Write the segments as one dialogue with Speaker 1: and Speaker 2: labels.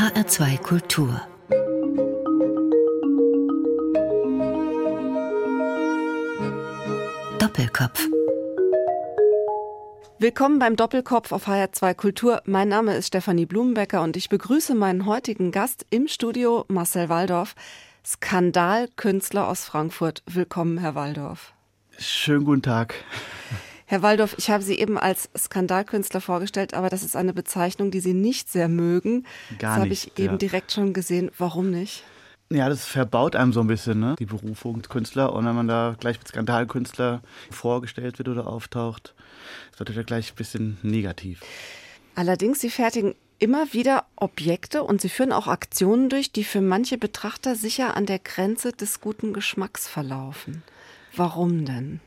Speaker 1: HR2 Kultur Doppelkopf
Speaker 2: Willkommen beim Doppelkopf auf HR2 Kultur. Mein Name ist Stefanie Blumenbecker und ich begrüße meinen heutigen Gast im Studio, Marcel Waldorf, Skandalkünstler aus Frankfurt. Willkommen, Herr Waldorf.
Speaker 3: Schönen guten Tag.
Speaker 2: Herr Waldorf, ich habe Sie eben als Skandalkünstler vorgestellt, aber das ist eine Bezeichnung, die Sie nicht sehr mögen.
Speaker 3: Gar
Speaker 2: das habe
Speaker 3: nicht,
Speaker 2: ich eben
Speaker 3: ja.
Speaker 2: direkt schon gesehen. Warum nicht?
Speaker 3: Ja, das verbaut einem so ein bisschen, ne? Die Berufung Künstler. Und wenn man da gleich mit Skandalkünstler vorgestellt wird oder auftaucht, ist das natürlich gleich ein bisschen negativ.
Speaker 2: Allerdings, Sie fertigen immer wieder Objekte und Sie führen auch Aktionen durch, die für manche Betrachter sicher an der Grenze des guten Geschmacks verlaufen. Warum denn?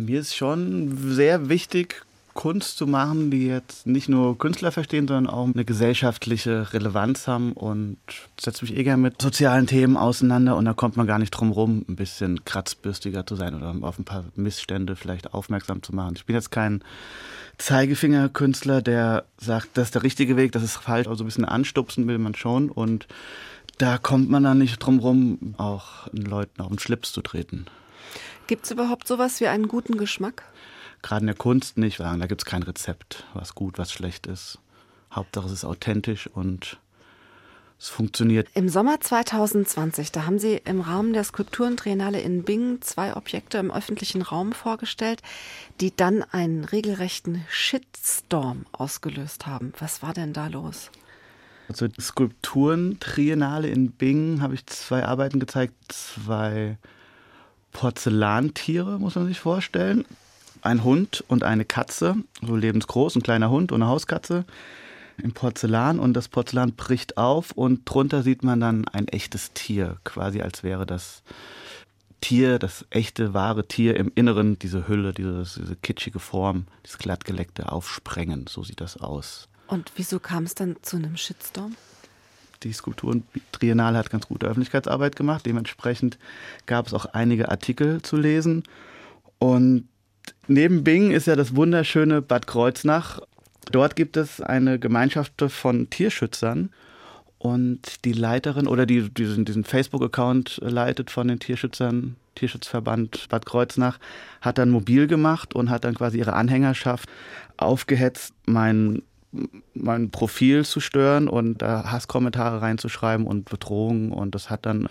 Speaker 3: Mir ist schon sehr wichtig, Kunst zu machen, die jetzt nicht nur Künstler verstehen, sondern auch eine gesellschaftliche Relevanz haben und setze mich eh gerne mit sozialen Themen auseinander und da kommt man gar nicht drum rum, ein bisschen kratzbürstiger zu sein oder auf ein paar Missstände vielleicht aufmerksam zu machen. Ich bin jetzt kein Zeigefingerkünstler, der sagt, das ist der richtige Weg, das ist falsch, also ein bisschen anstupsen will man schon und da kommt man dann nicht drum rum, auch Leuten auf den Schlips zu treten.
Speaker 2: Gibt es überhaupt sowas wie einen guten Geschmack?
Speaker 3: Gerade in der Kunst nicht, weil da gibt es kein Rezept, was gut, was schlecht ist. Hauptsache es ist authentisch und es funktioniert.
Speaker 2: Im Sommer 2020, da haben Sie im Rahmen der Skulpturentriennale in Bingen zwei Objekte im öffentlichen Raum vorgestellt, die dann einen regelrechten Shitstorm ausgelöst haben. Was war denn da los?
Speaker 3: Also Skulpturen-Triennale in Bingen habe ich zwei Arbeiten gezeigt, zwei Porzellantiere, muss man sich vorstellen. Ein Hund und eine Katze, so lebensgroß, ein kleiner Hund und eine Hauskatze im Porzellan und das Porzellan bricht auf und drunter sieht man dann ein echtes Tier, quasi als wäre das Tier, das echte, wahre Tier im Inneren, diese Hülle, diese, diese kitschige Form, dieses glattgeleckte Aufsprengen, so sieht das aus.
Speaker 2: Und wieso kam es dann zu einem Shitstorm?
Speaker 3: Die Skulpturen-Triennale hat ganz gute Öffentlichkeitsarbeit gemacht. Dementsprechend gab es auch einige Artikel zu lesen. Und neben Bingen ist ja das wunderschöne Bad Kreuznach. Dort gibt es eine Gemeinschaft von Tierschützern. Und die Leiterin oder die diesen, diesen Facebook-Account leitet von den Tierschützern, Tierschutzverband Bad Kreuznach, hat dann mobil gemacht und hat dann quasi ihre Anhängerschaft aufgehetzt, mein mein Profil zu stören und da Hasskommentare reinzuschreiben und Bedrohungen und das hat dann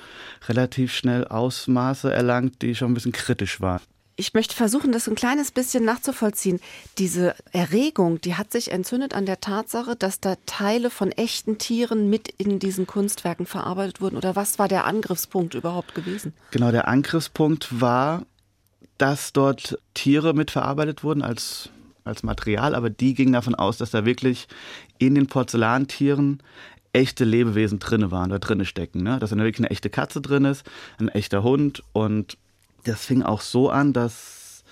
Speaker 3: relativ schnell Ausmaße erlangt, die schon ein bisschen kritisch waren.
Speaker 2: Ich möchte versuchen, das ein kleines bisschen nachzuvollziehen. Diese Erregung, die hat sich entzündet an der Tatsache, dass da Teile von echten Tieren mit in diesen Kunstwerken verarbeitet wurden. Oder was war der Angriffspunkt überhaupt gewesen?
Speaker 3: Genau, der Angriffspunkt war, dass dort Tiere mitverarbeitet wurden als als Material, aber die gingen davon aus, dass da wirklich in den Porzellantieren echte Lebewesen drinne waren, da drinne stecken. Ne? Dass da wirklich eine echte Katze drin ist, ein echter Hund. Und das fing auch so an, dass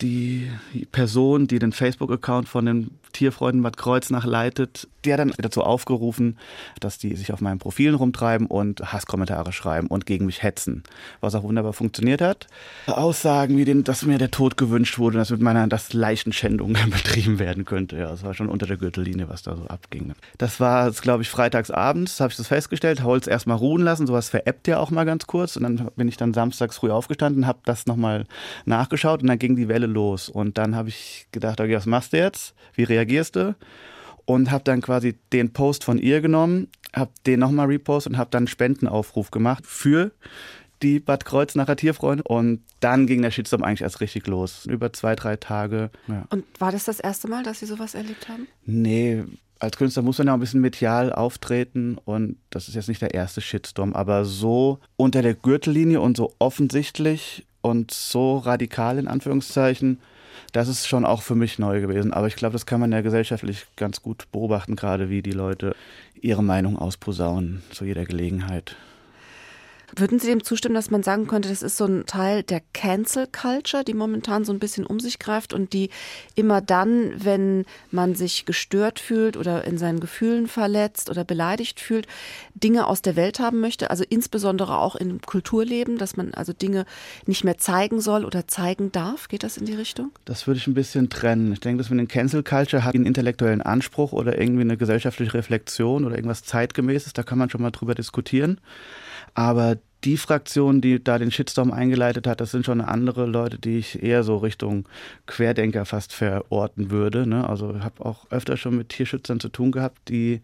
Speaker 3: die Person, die den Facebook-Account von den Tierfreunden Bad Kreuznach leitet, hat dann dazu aufgerufen, dass die sich auf meinen Profilen rumtreiben und Hasskommentare schreiben und gegen mich hetzen. Was auch wunderbar funktioniert hat. Aussagen wie, den, dass mir der Tod gewünscht wurde, dass mit meiner das Leichenschändung betrieben werden könnte. Ja, das war schon unter der Gürtellinie, was da so abging. Das war, glaube ich, freitags abends, habe ich das festgestellt, Holz erstmal ruhen lassen, sowas veräppt ja auch mal ganz kurz. Und dann bin ich dann samstags früh aufgestanden, habe das nochmal nachgeschaut und dann ging die Welle los. Und dann habe ich gedacht, okay, was machst du jetzt? Wie reagierst du? Und habe dann quasi den Post von ihr genommen, habe den nochmal repost und habe dann einen Spendenaufruf gemacht für die Bad Kreuznacher Tierfreunde. Und dann ging der Shitstorm eigentlich erst richtig los. Über zwei, drei Tage. Ja.
Speaker 2: Und war das das erste Mal, dass Sie sowas erlebt haben?
Speaker 3: Nee, als Künstler muss man ja ein bisschen medial auftreten und das ist jetzt nicht der erste Shitstorm, aber so unter der Gürtellinie und so offensichtlich und so radikal in Anführungszeichen, das ist schon auch für mich neu gewesen. Aber ich glaube, das kann man ja gesellschaftlich ganz gut beobachten, gerade wie die Leute ihre Meinung ausposaunen zu jeder Gelegenheit.
Speaker 2: Würden Sie dem zustimmen, dass man sagen könnte, das ist so ein Teil der Cancel Culture, die momentan so ein bisschen um sich greift und die immer dann, wenn man sich gestört fühlt oder in seinen Gefühlen verletzt oder beleidigt fühlt, Dinge aus der Welt haben möchte, also insbesondere auch im Kulturleben, dass man also Dinge nicht mehr zeigen soll oder zeigen darf? Geht das in die Richtung?
Speaker 3: Das würde ich ein bisschen trennen. Ich denke, dass man den Cancel Culture hat einen intellektuellen Anspruch oder irgendwie eine gesellschaftliche Reflexion oder irgendwas zeitgemäßes, da kann man schon mal drüber diskutieren. Aber die Fraktion, die da den Shitstorm eingeleitet hat, das sind schon andere Leute, die ich eher so Richtung Querdenker fast verorten würde. Ne? Also ich habe auch öfter schon mit Tierschützern zu tun gehabt, die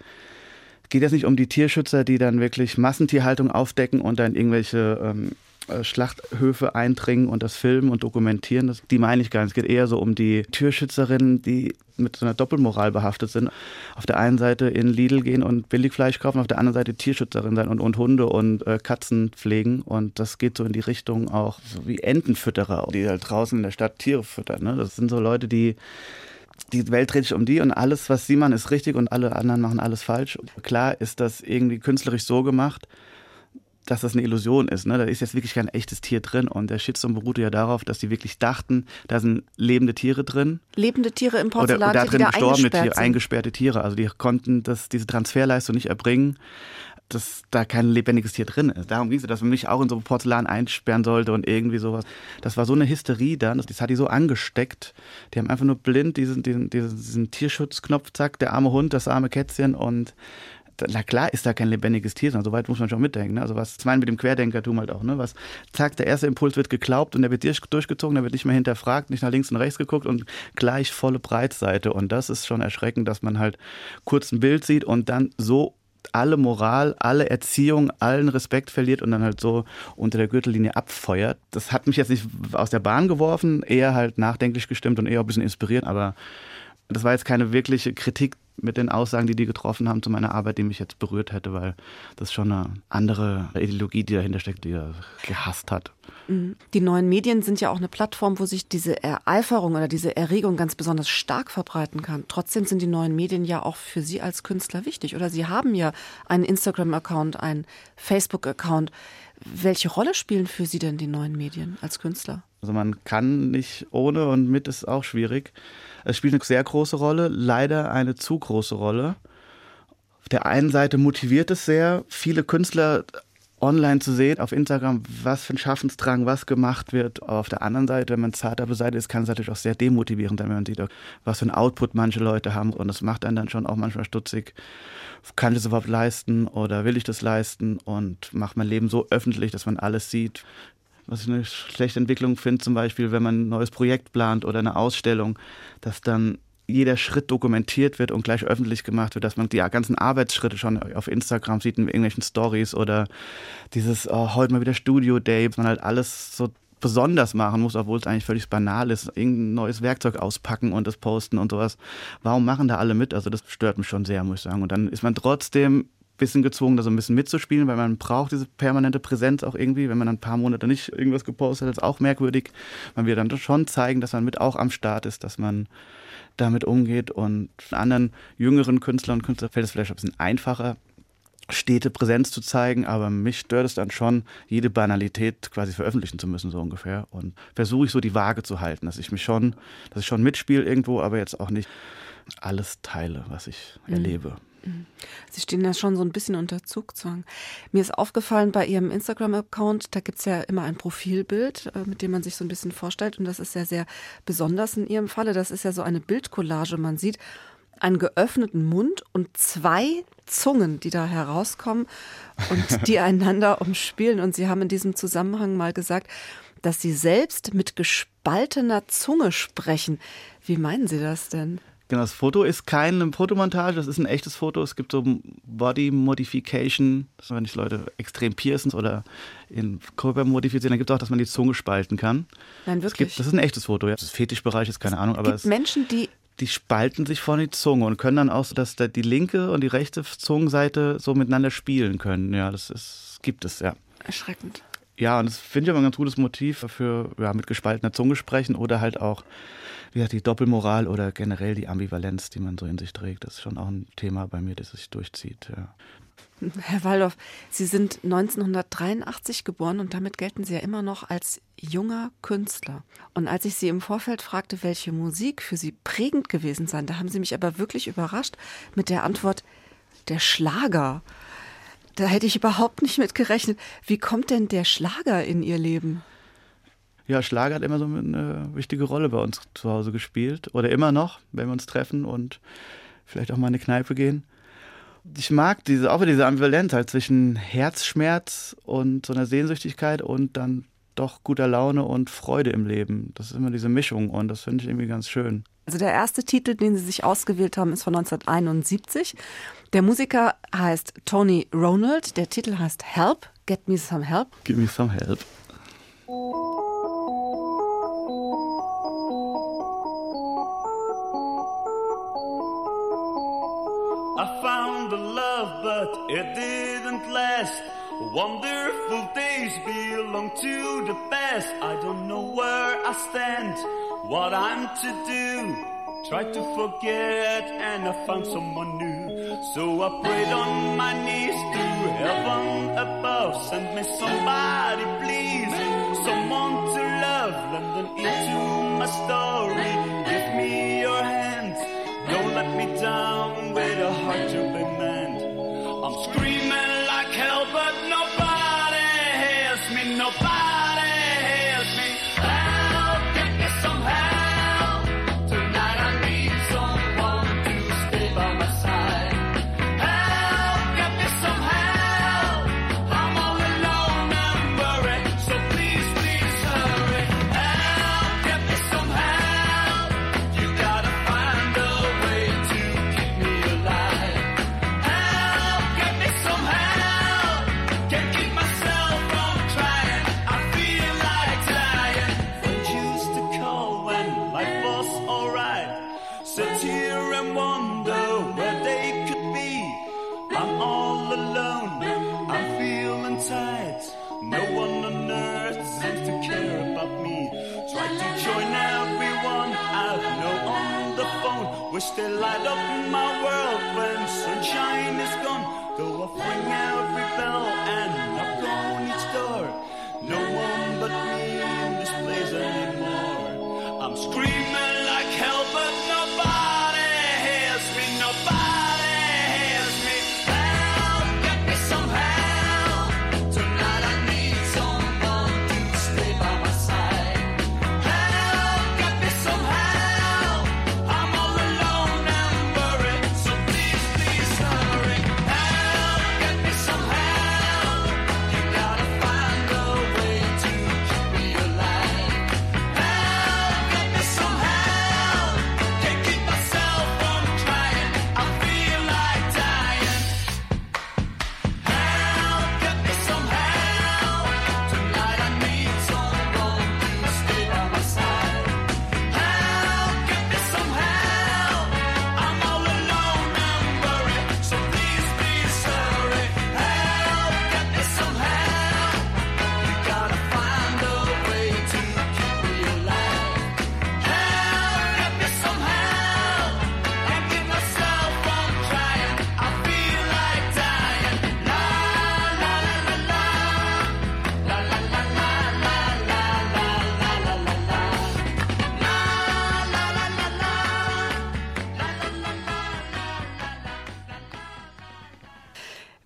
Speaker 3: geht jetzt nicht um die Tierschützer, die dann wirklich Massentierhaltung aufdecken und dann irgendwelche ähm, äh, Schlachthöfe eindringen und das filmen und dokumentieren. Das, die meine ich gar nicht. Es geht eher so um die Türschützerinnen, die mit so einer Doppelmoral behaftet sind. Auf der einen Seite in Lidl gehen und Billigfleisch kaufen, auf der anderen Seite Tierschützerin sein und, und Hunde und äh, Katzen pflegen. Und das geht so in die Richtung auch so wie Entenfütterer, die halt draußen in der Stadt Tiere füttern. Ne? Das sind so Leute, die die Welt dreht sich um die und alles, was sie machen, ist richtig und alle anderen machen alles falsch. Klar ist das irgendwie künstlerisch so gemacht, dass das eine Illusion ist. Ne? Da ist jetzt wirklich kein echtes Tier drin. Und der Shitstorm beruhte ja darauf, dass die wirklich dachten, da sind lebende Tiere drin.
Speaker 2: Lebende Tiere im Porzellan,
Speaker 3: oder, oder da drin gestorbene
Speaker 2: Tiere,
Speaker 3: eingesperrte Tiere. Also die konnten das, diese Transferleistung nicht erbringen dass da kein lebendiges Tier drin ist. Darum ging es, dass man mich auch in so Porzellan einsperren sollte und irgendwie sowas. Das war so eine Hysterie dann, das hat die so angesteckt. Die haben einfach nur blind diesen, diesen, diesen Tierschutzknopf, zack, der arme Hund, das arme Kätzchen und na klar ist da kein lebendiges Tier, sondern so weit muss man schon mitdenken. Ne? Also was, ich meine mit dem Querdenkertum halt auch, ne? Was, zack, der erste Impuls wird geglaubt und der wird durchgezogen, der wird nicht mehr hinterfragt, nicht nach links und rechts geguckt und gleich volle Breitseite. Und das ist schon erschreckend, dass man halt kurz ein Bild sieht und dann so alle Moral, alle Erziehung, allen Respekt verliert und dann halt so unter der Gürtellinie abfeuert. Das hat mich jetzt nicht aus der Bahn geworfen, eher halt nachdenklich gestimmt und eher ein bisschen inspiriert, aber das war jetzt keine wirkliche Kritik mit den Aussagen, die die getroffen haben zu meiner Arbeit, die mich jetzt berührt hätte, weil das schon eine andere Ideologie, die dahinter steckt, die er gehasst hat.
Speaker 2: Mhm. Die neuen Medien sind ja auch eine Plattform, wo sich diese Ereiferung oder diese Erregung ganz besonders stark verbreiten kann. Trotzdem sind die neuen Medien ja auch für Sie als Künstler wichtig. Oder Sie haben ja einen Instagram-Account, einen Facebook-Account. Welche Rolle spielen für Sie denn die neuen Medien als Künstler?
Speaker 3: Also man kann nicht ohne und mit ist auch schwierig. Es spielt eine sehr große Rolle, leider eine zu große Rolle. Auf der einen Seite motiviert es sehr, viele Künstler online zu sehen, auf Instagram, was für ein Schaffensdrang, was gemacht wird. Aber auf der anderen Seite, wenn man zarter beseitigt ist, kann es natürlich auch sehr demotivierend sein, wenn man sieht, was für ein Output manche Leute haben. Und das macht einen dann schon auch manchmal stutzig. Kann ich das überhaupt leisten oder will ich das leisten? Und macht mein Leben so öffentlich, dass man alles sieht was ich eine schlechte Entwicklung finde, zum Beispiel, wenn man ein neues Projekt plant oder eine Ausstellung, dass dann jeder Schritt dokumentiert wird und gleich öffentlich gemacht wird, dass man die ganzen Arbeitsschritte schon auf Instagram sieht in irgendwelchen Stories oder dieses oh, heute mal wieder Studio Day, dass man halt alles so besonders machen muss, obwohl es eigentlich völlig banal ist, irgendein neues Werkzeug auspacken und das posten und sowas. Warum machen da alle mit? Also das stört mich schon sehr, muss ich sagen. Und dann ist man trotzdem bisschen gezwungen, da so ein bisschen mitzuspielen, weil man braucht diese permanente Präsenz auch irgendwie. Wenn man dann ein paar Monate nicht irgendwas gepostet hat, ist auch merkwürdig. Man will dann schon zeigen, dass man mit auch am Start ist, dass man damit umgeht. Und anderen jüngeren Künstlern und Künstlern fällt es vielleicht ein bisschen einfacher, stete Präsenz zu zeigen, aber mich stört es dann schon, jede Banalität quasi veröffentlichen zu müssen, so ungefähr. Und versuche ich so die Waage zu halten, dass ich mich schon, dass ich schon mitspiele irgendwo, aber jetzt auch nicht alles teile, was ich mhm. erlebe.
Speaker 2: Sie stehen ja schon so ein bisschen unter Zugzwang. Mir ist aufgefallen bei Ihrem Instagram-Account, da gibt es ja immer ein Profilbild, äh, mit dem man sich so ein bisschen vorstellt. Und das ist ja sehr besonders in Ihrem Falle. Das ist ja so eine Bildcollage. Man sieht einen geöffneten Mund und zwei Zungen, die da herauskommen und die einander umspielen. Und Sie haben in diesem Zusammenhang mal gesagt, dass Sie selbst mit gespaltener Zunge sprechen. Wie meinen Sie das denn?
Speaker 3: Genau, das Foto ist keine Fotomontage, das ist ein echtes Foto. Es gibt so Body Modification, dass wenn sich Leute extrem piercen oder in Körper modifizieren, dann gibt es auch, dass man die Zunge spalten kann.
Speaker 2: Nein, wirklich?
Speaker 3: Gibt, das ist ein echtes Foto, ja. Das ist Fetischbereich, ist keine Ahnung. Aber
Speaker 2: es gibt Menschen, die
Speaker 3: die spalten sich vorne die Zunge und können dann auch so, dass die linke und die rechte Zungenseite so miteinander spielen können. Ja, das ist, gibt es, ja.
Speaker 2: Erschreckend.
Speaker 4: Ja, und das finde ich aber ein ganz gutes Motiv für ja, mit gespaltener Zunge sprechen oder halt auch wie die Doppelmoral oder generell die Ambivalenz, die man so in sich trägt. Das ist schon auch ein Thema bei mir, das sich durchzieht. Ja.
Speaker 2: Herr Waldorf, Sie sind 1983 geboren und damit gelten Sie ja immer noch als junger Künstler. Und als ich Sie im Vorfeld fragte, welche Musik für Sie prägend gewesen sei, da haben Sie mich aber wirklich überrascht mit der Antwort, der Schlager. Da hätte ich überhaupt nicht mit gerechnet. Wie kommt denn der Schlager in Ihr Leben?
Speaker 4: Ja, Schlager hat immer so eine wichtige Rolle bei uns zu Hause gespielt. Oder immer noch, wenn wir uns treffen und vielleicht auch mal in eine Kneipe gehen ich mag diese, auch diese Ambivalenz halt zwischen Herzschmerz und so einer Sehnsüchtigkeit und dann doch guter Laune und Freude im Leben. Das ist immer diese Mischung und das finde ich irgendwie ganz schön.
Speaker 2: Also der erste Titel, den Sie sich ausgewählt haben, ist von 1971. Der Musiker heißt Tony Ronald. Der Titel heißt Help. Get me some help.
Speaker 4: Give me some help. but it didn't last. Wonderful days belong to the past. I don't know where I stand, what I'm to do. Try to forget and I found someone new. So I prayed on my knees to heaven above. Send me somebody, please. Someone to love. London into my story. Give me your hand. Don't let me down with a heart to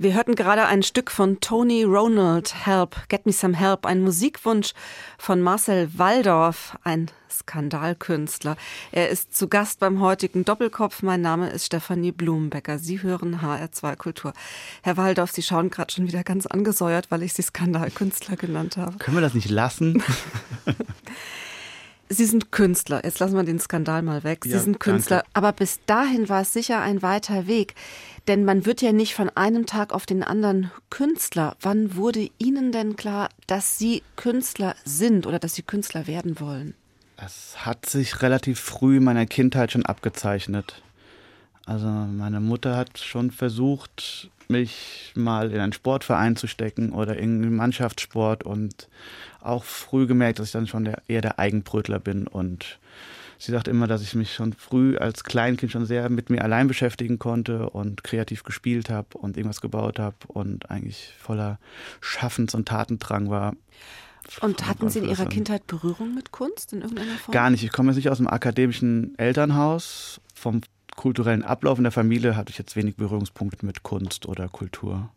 Speaker 2: Wir hörten gerade ein Stück von Tony Ronald, Help, Get Me Some Help, ein Musikwunsch von Marcel Waldorf, ein Skandalkünstler. Er ist zu Gast beim heutigen Doppelkopf. Mein Name ist Stefanie Blumenbecker. Sie hören HR2 Kultur. Herr Waldorf, Sie schauen gerade schon wieder ganz angesäuert, weil ich Sie Skandalkünstler genannt habe.
Speaker 4: Können wir das nicht lassen?
Speaker 2: Sie sind Künstler. Jetzt lassen wir den Skandal mal weg. Sie ja, sind Künstler. Danke. Aber bis dahin war es sicher ein weiter Weg. Denn man wird ja nicht von einem Tag auf den anderen Künstler. Wann wurde Ihnen denn klar, dass Sie Künstler sind oder dass Sie Künstler werden wollen?
Speaker 4: Es hat sich relativ früh in meiner Kindheit schon abgezeichnet. Also meine Mutter hat schon versucht,
Speaker 3: mich mal in einen Sportverein zu stecken oder in einen Mannschaftssport und auch früh gemerkt, dass ich dann schon der, eher der Eigenbrötler bin und sie sagt immer, dass ich mich schon früh als Kleinkind schon sehr mit mir allein beschäftigen konnte und kreativ gespielt habe und irgendwas gebaut habe und eigentlich voller Schaffens- und Tatendrang war.
Speaker 2: Und hatten Sie in Ihrer Kindheit Berührung mit Kunst in irgendeiner Form?
Speaker 3: Gar nicht. Ich komme jetzt nicht aus einem akademischen Elternhaus. Vom kulturellen Ablauf in der Familie hatte ich jetzt wenig Berührungspunkte mit Kunst oder Kultur.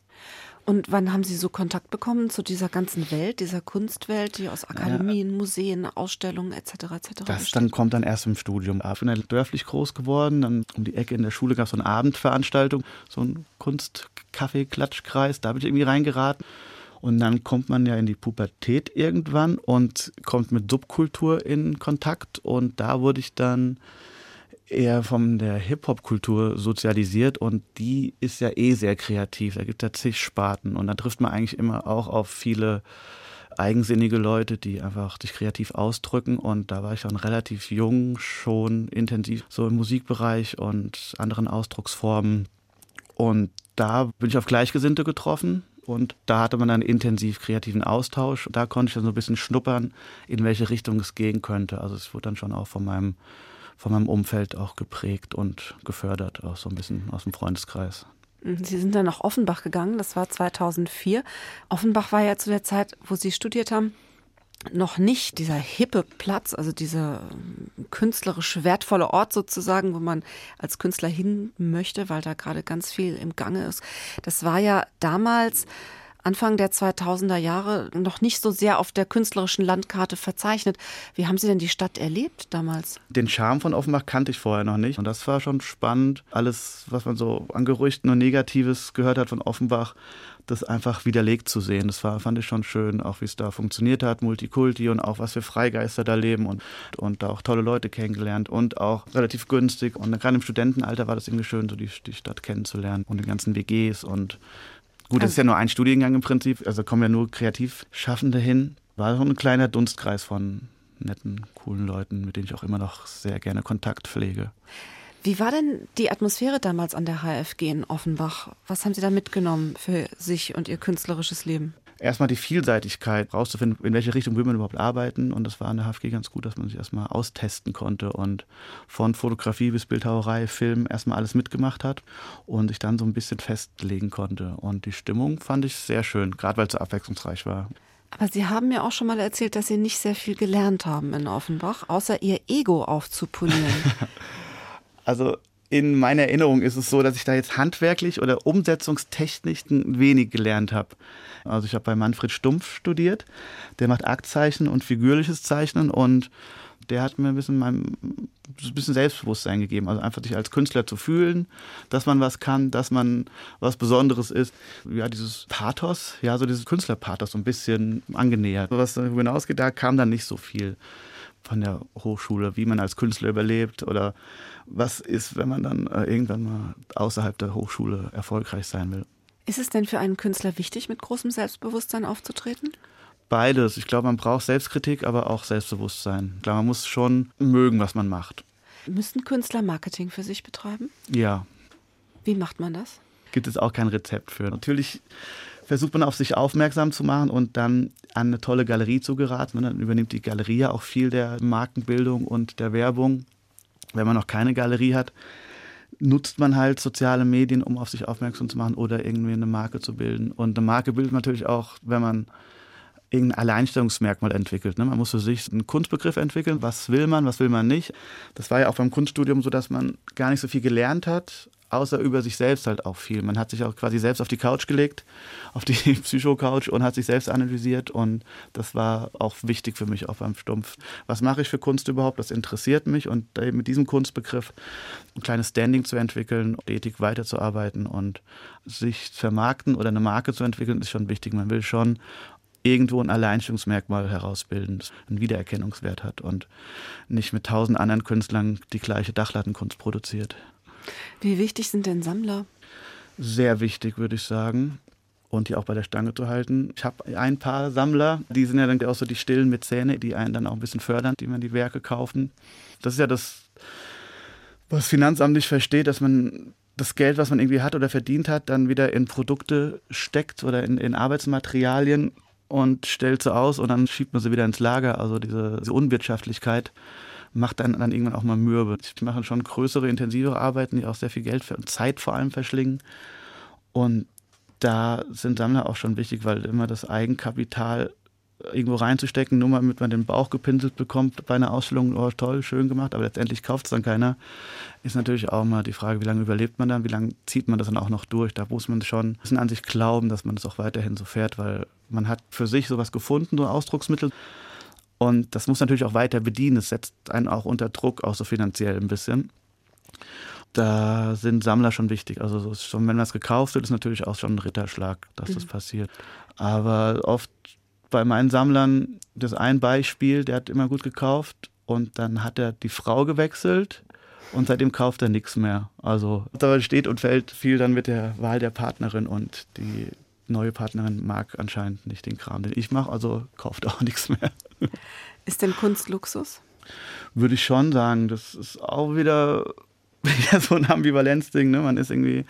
Speaker 2: Und wann haben Sie so Kontakt bekommen zu dieser ganzen Welt, dieser Kunstwelt, die aus Akademien, ja. Museen, Ausstellungen etc. etc.
Speaker 3: Das dann kommt dann erst im Studium. Ich bin dörflich groß geworden. Dann um die Ecke in der Schule gab es so eine Abendveranstaltung, so ein Kunstkaffee-Klatschkreis. Da bin ich irgendwie reingeraten. Und dann kommt man ja in die Pubertät irgendwann und kommt mit Subkultur in Kontakt. Und da wurde ich dann eher von der Hip-Hop-Kultur sozialisiert und die ist ja eh sehr kreativ. Da gibt es ja zig Sparten und da trifft man eigentlich immer auch auf viele eigensinnige Leute, die einfach sich kreativ ausdrücken und da war ich dann relativ jung schon intensiv so im Musikbereich und anderen Ausdrucksformen und da bin ich auf Gleichgesinnte getroffen und da hatte man dann intensiv kreativen Austausch. Da konnte ich dann so ein bisschen schnuppern, in welche Richtung es gehen könnte. Also es wurde dann schon auch von meinem von meinem Umfeld auch geprägt und gefördert, auch so ein bisschen aus dem Freundeskreis.
Speaker 2: Mhm, Sie sind dann nach Offenbach gegangen, das war 2004. Offenbach war ja zu der Zeit, wo Sie studiert haben, noch nicht dieser hippe Platz, also dieser ähm, künstlerisch wertvolle Ort sozusagen, wo man als Künstler hin möchte, weil da gerade ganz viel im Gange ist. Das war ja damals Anfang der 2000er Jahre noch nicht so sehr auf der künstlerischen Landkarte verzeichnet. Wie haben Sie denn die Stadt erlebt damals?
Speaker 3: Den Charme von Offenbach kannte ich vorher noch nicht. Und das war schon spannend. Alles, was man so an Gerüchten und Negatives gehört hat von Offenbach, das einfach widerlegt zu sehen. Das war, fand ich schon schön, auch wie es da funktioniert hat, Multikulti und auch was für Freigeister da leben und, und da auch tolle Leute kennengelernt und auch relativ günstig. Und gerade im Studentenalter war das irgendwie schön, so die, die Stadt kennenzulernen und die ganzen WGs und Gut, das ist ja nur ein Studiengang im Prinzip, also kommen ja nur Kreativschaffende hin. War so ein kleiner Dunstkreis von netten, coolen Leuten, mit denen ich auch immer noch sehr gerne Kontakt pflege.
Speaker 2: Wie war denn die Atmosphäre damals an der HFG in Offenbach? Was haben Sie da mitgenommen für sich und Ihr künstlerisches Leben?
Speaker 3: Erstmal die Vielseitigkeit rauszufinden, in welche Richtung will man überhaupt arbeiten. Und das war an der HFG ganz gut, dass man sich erstmal austesten konnte und von Fotografie bis Bildhauerei, Film erstmal alles mitgemacht hat und sich dann so ein bisschen festlegen konnte. Und die Stimmung fand ich sehr schön, gerade weil es so abwechslungsreich war.
Speaker 2: Aber Sie haben mir auch schon mal erzählt, dass Sie nicht sehr viel gelernt haben in Offenbach, außer Ihr Ego aufzupolieren.
Speaker 3: also in meiner Erinnerung ist es so, dass ich da jetzt handwerklich oder umsetzungstechnisch wenig gelernt habe. Also ich habe bei Manfred Stumpf studiert, der macht Aktzeichen und figürliches Zeichnen und der hat mir ein bisschen, mein, ein bisschen Selbstbewusstsein gegeben. Also einfach sich als Künstler zu fühlen, dass man was kann, dass man was Besonderes ist. Ja, dieses Pathos, ja, so dieses Künstlerpathos so ein bisschen angenähert. Was darüber hinausgeht, da kam dann nicht so viel von der Hochschule, wie man als Künstler überlebt oder was ist, wenn man dann äh, irgendwann mal außerhalb der Hochschule erfolgreich sein will.
Speaker 2: Ist es denn für einen Künstler wichtig, mit großem Selbstbewusstsein aufzutreten?
Speaker 3: Beides. Ich glaube, man braucht Selbstkritik, aber auch Selbstbewusstsein. Klar, man muss schon mögen, was man macht.
Speaker 2: Müssen Künstler Marketing für sich betreiben?
Speaker 3: Ja.
Speaker 2: Wie macht man das?
Speaker 3: Gibt es auch kein Rezept für. Natürlich versucht man auf sich aufmerksam zu machen und dann an eine tolle Galerie zu geraten. Und dann übernimmt die Galerie auch viel der Markenbildung und der Werbung. Wenn man noch keine Galerie hat, nutzt man halt soziale Medien, um auf sich aufmerksam zu machen oder irgendwie eine Marke zu bilden. Und eine Marke bildet natürlich auch, wenn man irgendein Alleinstellungsmerkmal entwickelt. Ne? Man muss für sich einen Kunstbegriff entwickeln. Was will man, was will man nicht? Das war ja auch beim Kunststudium so, dass man gar nicht so viel gelernt hat, außer über sich selbst halt auch viel. Man hat sich auch quasi selbst auf die Couch gelegt, auf die Psycho-Couch und hat sich selbst analysiert und das war auch wichtig für mich auch beim Stumpf. Was mache ich für Kunst überhaupt? Das interessiert mich und mit diesem Kunstbegriff ein kleines Standing zu entwickeln, Ethik weiterzuarbeiten und sich zu vermarkten oder eine Marke zu entwickeln, ist schon wichtig. Man will schon irgendwo ein Alleinstellungsmerkmal herausbilden, das einen Wiedererkennungswert hat und nicht mit tausend anderen Künstlern die gleiche Dachlattenkunst produziert.
Speaker 2: Wie wichtig sind denn Sammler?
Speaker 3: Sehr wichtig, würde ich sagen. Und die auch bei der Stange zu halten. Ich habe ein paar Sammler, die sind ja dann auch so die stillen Mäzene, die einen dann auch ein bisschen fördern, die man die Werke kaufen. Das ist ja das, was Finanzamt nicht versteht, dass man das Geld, was man irgendwie hat oder verdient hat, dann wieder in Produkte steckt oder in, in Arbeitsmaterialien und stellt sie aus und dann schiebt man sie wieder ins Lager. Also diese, diese Unwirtschaftlichkeit macht dann, dann irgendwann auch mal mürbe. Ich mache schon größere, intensivere Arbeiten, die auch sehr viel Geld und Zeit vor allem verschlingen. Und da sind Sammler auch schon wichtig, weil immer das Eigenkapital irgendwo reinzustecken, nur mal damit man den Bauch gepinselt bekommt bei einer Ausstellung, oh toll, schön gemacht, aber letztendlich kauft es dann keiner, ist natürlich auch mal die Frage, wie lange überlebt man dann, wie lange zieht man das dann auch noch durch. Da muss man schon ein bisschen an sich glauben, dass man das auch weiterhin so fährt, weil man hat für sich sowas gefunden, so ein Ausdrucksmittel. Und das muss natürlich auch weiter bedienen. Es setzt einen auch unter Druck, auch so finanziell ein bisschen. Da sind Sammler schon wichtig. Also schon, wenn was gekauft wird, ist natürlich auch schon ein Ritterschlag, dass mhm. das passiert. Aber oft bei meinen Sammlern, das ein Beispiel, der hat immer gut gekauft und dann hat er die Frau gewechselt und seitdem kauft er nichts mehr. Also da steht und fällt viel dann mit der Wahl der Partnerin und die neue Partnerin mag anscheinend nicht den Kram, den ich mache, also kauft auch nichts mehr.
Speaker 2: Ist denn Kunst Luxus?
Speaker 3: Würde ich schon sagen. Das ist auch wieder, wieder so ein Ambivalenzding. Ne? Man ist irgendwie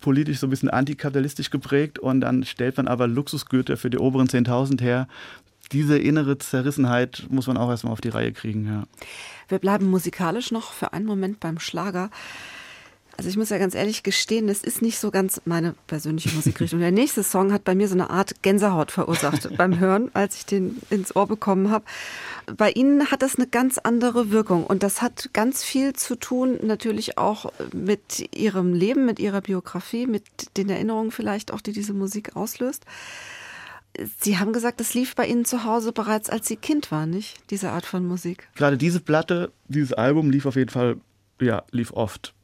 Speaker 3: politisch so ein bisschen antikapitalistisch geprägt und dann stellt man aber Luxusgüter für die oberen 10.000 her. Diese innere Zerrissenheit muss man auch erstmal auf die Reihe kriegen. Ja.
Speaker 2: Wir bleiben musikalisch noch für einen Moment beim Schlager. Also ich muss ja ganz ehrlich gestehen, das ist nicht so ganz meine persönliche Musikrichtung. Der nächste Song hat bei mir so eine Art Gänsehaut verursacht beim Hören, als ich den ins Ohr bekommen habe. Bei Ihnen hat das eine ganz andere Wirkung und das hat ganz viel zu tun natürlich auch mit Ihrem Leben, mit Ihrer Biografie, mit den Erinnerungen vielleicht auch, die diese Musik auslöst. Sie haben gesagt, das lief bei Ihnen zu Hause bereits, als Sie Kind waren, nicht? Diese Art von Musik.
Speaker 3: Gerade diese Platte, dieses Album lief auf jeden Fall, ja, lief oft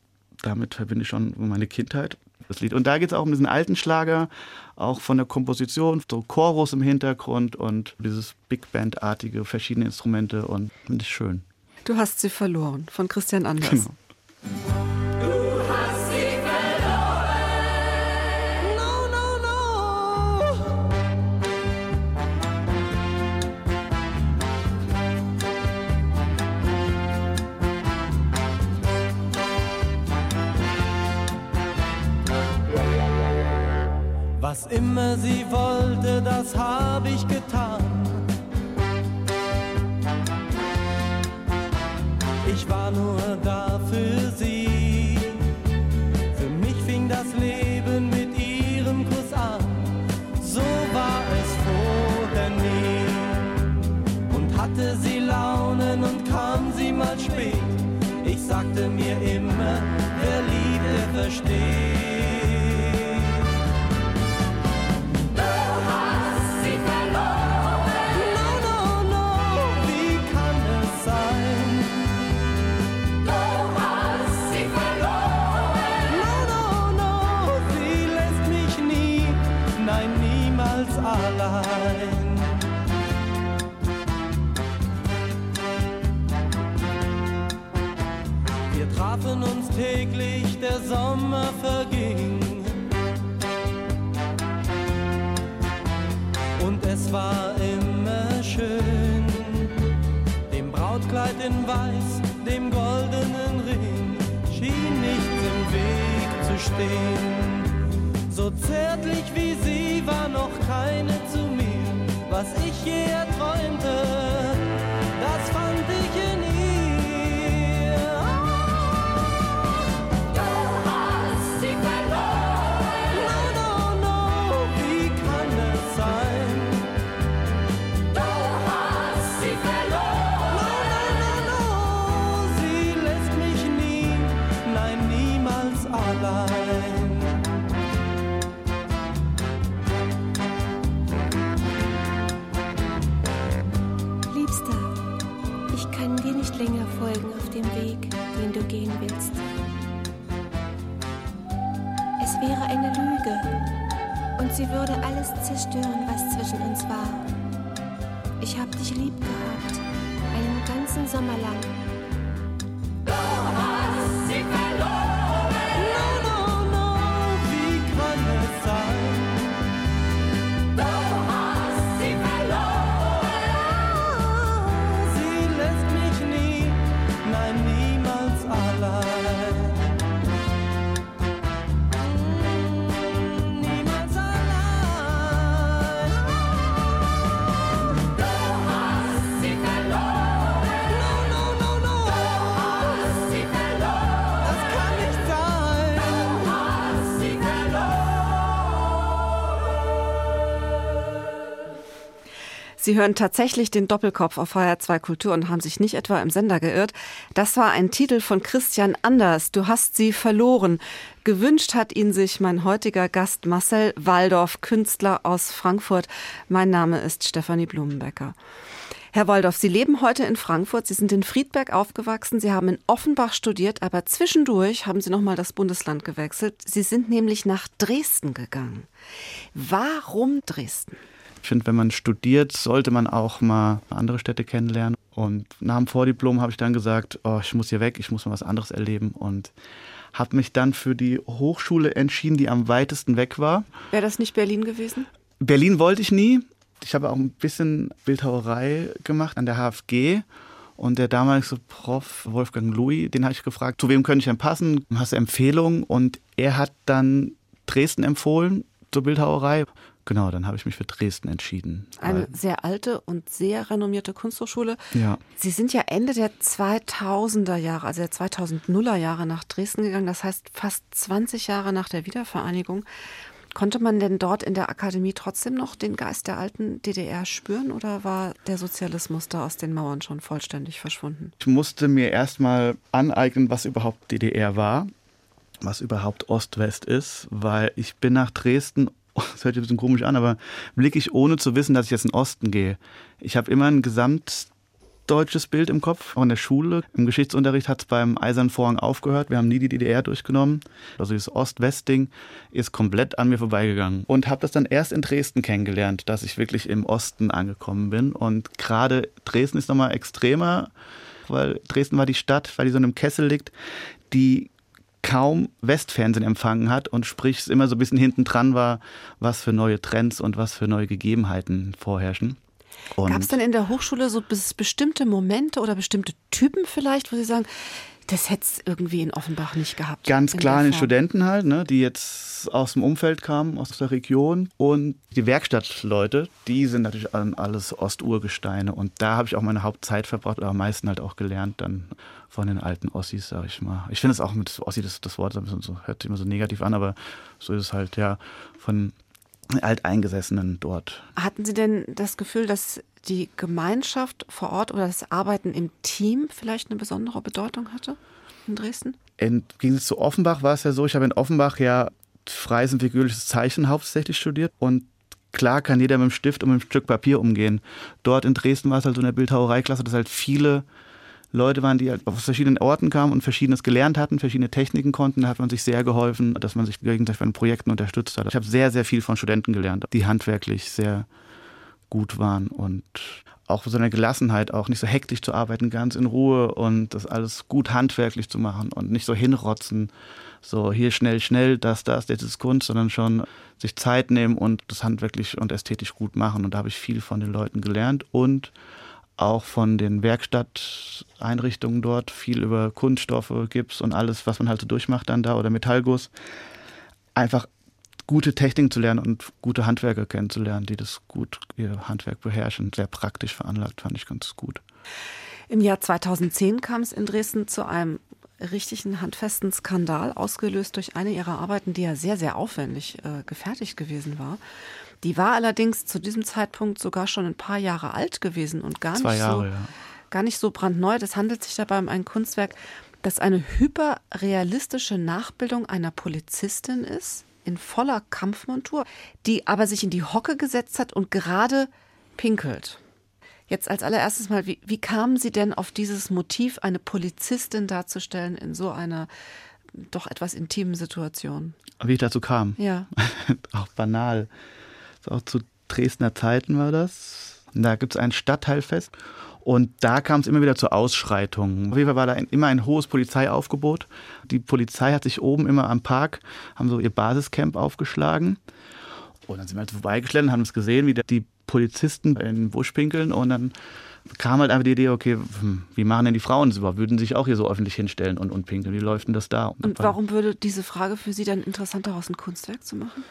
Speaker 3: damit verbinde ich schon meine Kindheit, das Lied. Und da geht es auch um diesen alten Schlager, auch von der Komposition, so Chorus im Hintergrund und dieses Big Band-artige, verschiedene Instrumente und finde ich schön.
Speaker 2: Du hast sie verloren, von Christian Anders. Genau.
Speaker 5: Was immer sie wollte, das habe ich getan. Ich war nur da für sie. Für mich fing das Leben mit ihrem Kuss an. So war es vorher nie. Und hatte sie Launen und kam sie mal spät. Ich sagte mir immer, wer liebt, der versteht. Sommer verging. Und es war immer schön, dem Brautkleid in Weiß, dem goldenen Ring, schien nichts im Weg zu stehen. So zärtlich wie sie war noch keine zu mir, was ich je erträumte,
Speaker 6: sie würde alles zerstören, was zwischen uns war. Ich hab dich lieb gehabt, einen ganzen Sommer lang.
Speaker 2: Sie hören tatsächlich den Doppelkopf auf HR2 Kultur und haben sich nicht etwa im Sender geirrt. Das war ein Titel von Christian Anders. Du hast sie verloren. Gewünscht hat ihn sich mein heutiger Gast Marcel Waldorf, Künstler aus Frankfurt. Mein Name ist Stefanie Blumenbecker. Herr Waldorf, Sie leben heute in Frankfurt. Sie sind in Friedberg aufgewachsen. Sie haben in Offenbach studiert, aber zwischendurch haben Sie nochmal das Bundesland gewechselt. Sie sind nämlich nach Dresden gegangen. Warum Dresden?
Speaker 3: Ich finde, wenn man studiert, sollte man auch mal andere Städte kennenlernen. Und nach dem Vordiplom habe ich dann gesagt, oh, ich muss hier weg, ich muss mal was anderes erleben. Und habe mich dann für die Hochschule entschieden, die am weitesten weg war.
Speaker 2: Wäre das nicht Berlin gewesen?
Speaker 3: Berlin wollte ich nie. Ich habe auch ein bisschen Bildhauerei gemacht an der HFG. Und der damalige Prof Wolfgang Louis, den habe ich gefragt, zu wem könnte ich denn passen? Hast du Empfehlungen? Und er hat dann Dresden empfohlen zur Bildhauerei. Genau, dann habe ich mich für Dresden entschieden.
Speaker 2: Eine sehr alte und sehr renommierte Kunsthochschule.
Speaker 3: Ja.
Speaker 2: Sie sind ja Ende der 2000er Jahre, also der 2000er Jahre nach Dresden gegangen. Das heißt fast 20 Jahre nach der Wiedervereinigung. Konnte man denn dort in der Akademie trotzdem noch den Geist der alten DDR spüren oder war der Sozialismus da aus den Mauern schon vollständig verschwunden?
Speaker 3: Ich musste mir erstmal aneignen, was überhaupt DDR war, was überhaupt Ost-West ist, weil ich bin nach Dresden, das hört sich ein bisschen komisch an, aber blicke ich ohne zu wissen, dass ich jetzt in den Osten gehe. Ich habe immer ein Gesamt deutsches Bild im Kopf. Auch in der Schule, im Geschichtsunterricht hat es beim Eisernen Vorhang aufgehört. Wir haben nie die DDR durchgenommen. Also dieses Ost-West-Ding ist komplett an mir vorbeigegangen. Und habe das dann erst in Dresden kennengelernt, dass ich wirklich im Osten angekommen bin. Und gerade Dresden ist nochmal extremer, weil Dresden war die Stadt, weil die so in einem Kessel liegt, die kaum Westfernsehen empfangen hat und sprich es immer so ein bisschen hinten dran war, was für neue Trends und was für neue Gegebenheiten vorherrschen.
Speaker 2: Gab es denn in der Hochschule so bestimmte Momente oder bestimmte Typen vielleicht, wo Sie sagen, das hätte es irgendwie in Offenbach nicht gehabt?
Speaker 3: Ganz klar in den Studenten halt, ne, die jetzt aus dem Umfeld kamen, aus der Region. Und die Werkstattleute, die sind natürlich alles Osturgesteine. Und da habe ich auch meine Hauptzeit verbracht, oder am meisten halt auch gelernt dann von den alten Ossis, sag ich mal. Ich finde es auch mit Ossi, das, das Wort so, hört sich immer so negativ an, aber so ist es halt, ja, von Alteingesessenen dort.
Speaker 2: Hatten Sie denn das Gefühl, dass die Gemeinschaft vor Ort oder das Arbeiten im Team vielleicht eine besondere Bedeutung hatte in Dresden?
Speaker 3: Im Gegensatz zu Offenbach war es ja so, ich habe in Offenbach ja freies und figürliches Zeichen hauptsächlich studiert und klar kann jeder mit dem Stift und mit einem Stück Papier umgehen. Dort in Dresden war es halt so in der Bildhauereiklasse, dass halt viele Leute waren, die halt aus verschiedenen Orten kamen und Verschiedenes gelernt hatten, verschiedene Techniken konnten. Da hat man sich sehr geholfen, dass man sich gegenseitig bei den Projekten unterstützt hat. Ich habe sehr, sehr viel von Studenten gelernt, die handwerklich sehr gut waren und auch so eine Gelassenheit, auch nicht so hektisch zu arbeiten, ganz in Ruhe und das alles gut handwerklich zu machen und nicht so hinrotzen, so hier schnell, schnell, das, das, jetzt ist Kunst, sondern schon sich Zeit nehmen und das handwerklich und ästhetisch gut machen. Und da habe ich viel von den Leuten gelernt und auch von den Werkstatteinrichtungen dort viel über Kunststoffe, Gips und alles, was man halt so durchmacht dann da oder Metallguss. Einfach gute Techniken zu lernen und gute Handwerker kennenzulernen, die das gut ihr Handwerk beherrschen. Sehr praktisch veranlagt, fand ich ganz gut.
Speaker 2: Im Jahr 2010 kam es in Dresden zu einem richtigen handfesten Skandal, ausgelöst durch eine ihrer Arbeiten, die ja sehr, sehr aufwendig äh, gefertigt gewesen war. Die war allerdings zu diesem Zeitpunkt sogar schon ein paar Jahre alt gewesen und gar
Speaker 3: Zwei
Speaker 2: nicht
Speaker 3: Jahre,
Speaker 2: so,
Speaker 3: ja.
Speaker 2: gar nicht so brandneu. Das handelt sich dabei um ein Kunstwerk, das eine hyperrealistische Nachbildung einer Polizistin ist, in voller Kampfmontur, die aber sich in die Hocke gesetzt hat und gerade pinkelt. Jetzt als allererstes mal, wie, wie kamen Sie denn auf dieses Motiv, eine Polizistin darzustellen in so einer doch etwas intimen Situation?
Speaker 3: Wie ich dazu kam.
Speaker 2: Ja.
Speaker 3: auch banal. Auch zu Dresdner Zeiten war das. Da gibt es ein Stadtteilfest und da kam es immer wieder zu Ausschreitungen. Auf jeden Fall war da ein, immer ein hohes Polizeiaufgebot. Die Polizei hat sich oben immer am Park, haben so ihr Basiscamp aufgeschlagen. Und dann sind wir halt vorbeigeschlitten, haben es gesehen, wie die Polizisten in den Busch pinkeln und dann kam halt einfach die Idee, okay, hm, wie machen denn die Frauen das überhaupt? Würden sich auch hier so öffentlich hinstellen und, und pinkeln? Wie läuft denn das da?
Speaker 2: Und warum würde diese Frage für Sie dann interessant daraus ein Kunstwerk zu machen?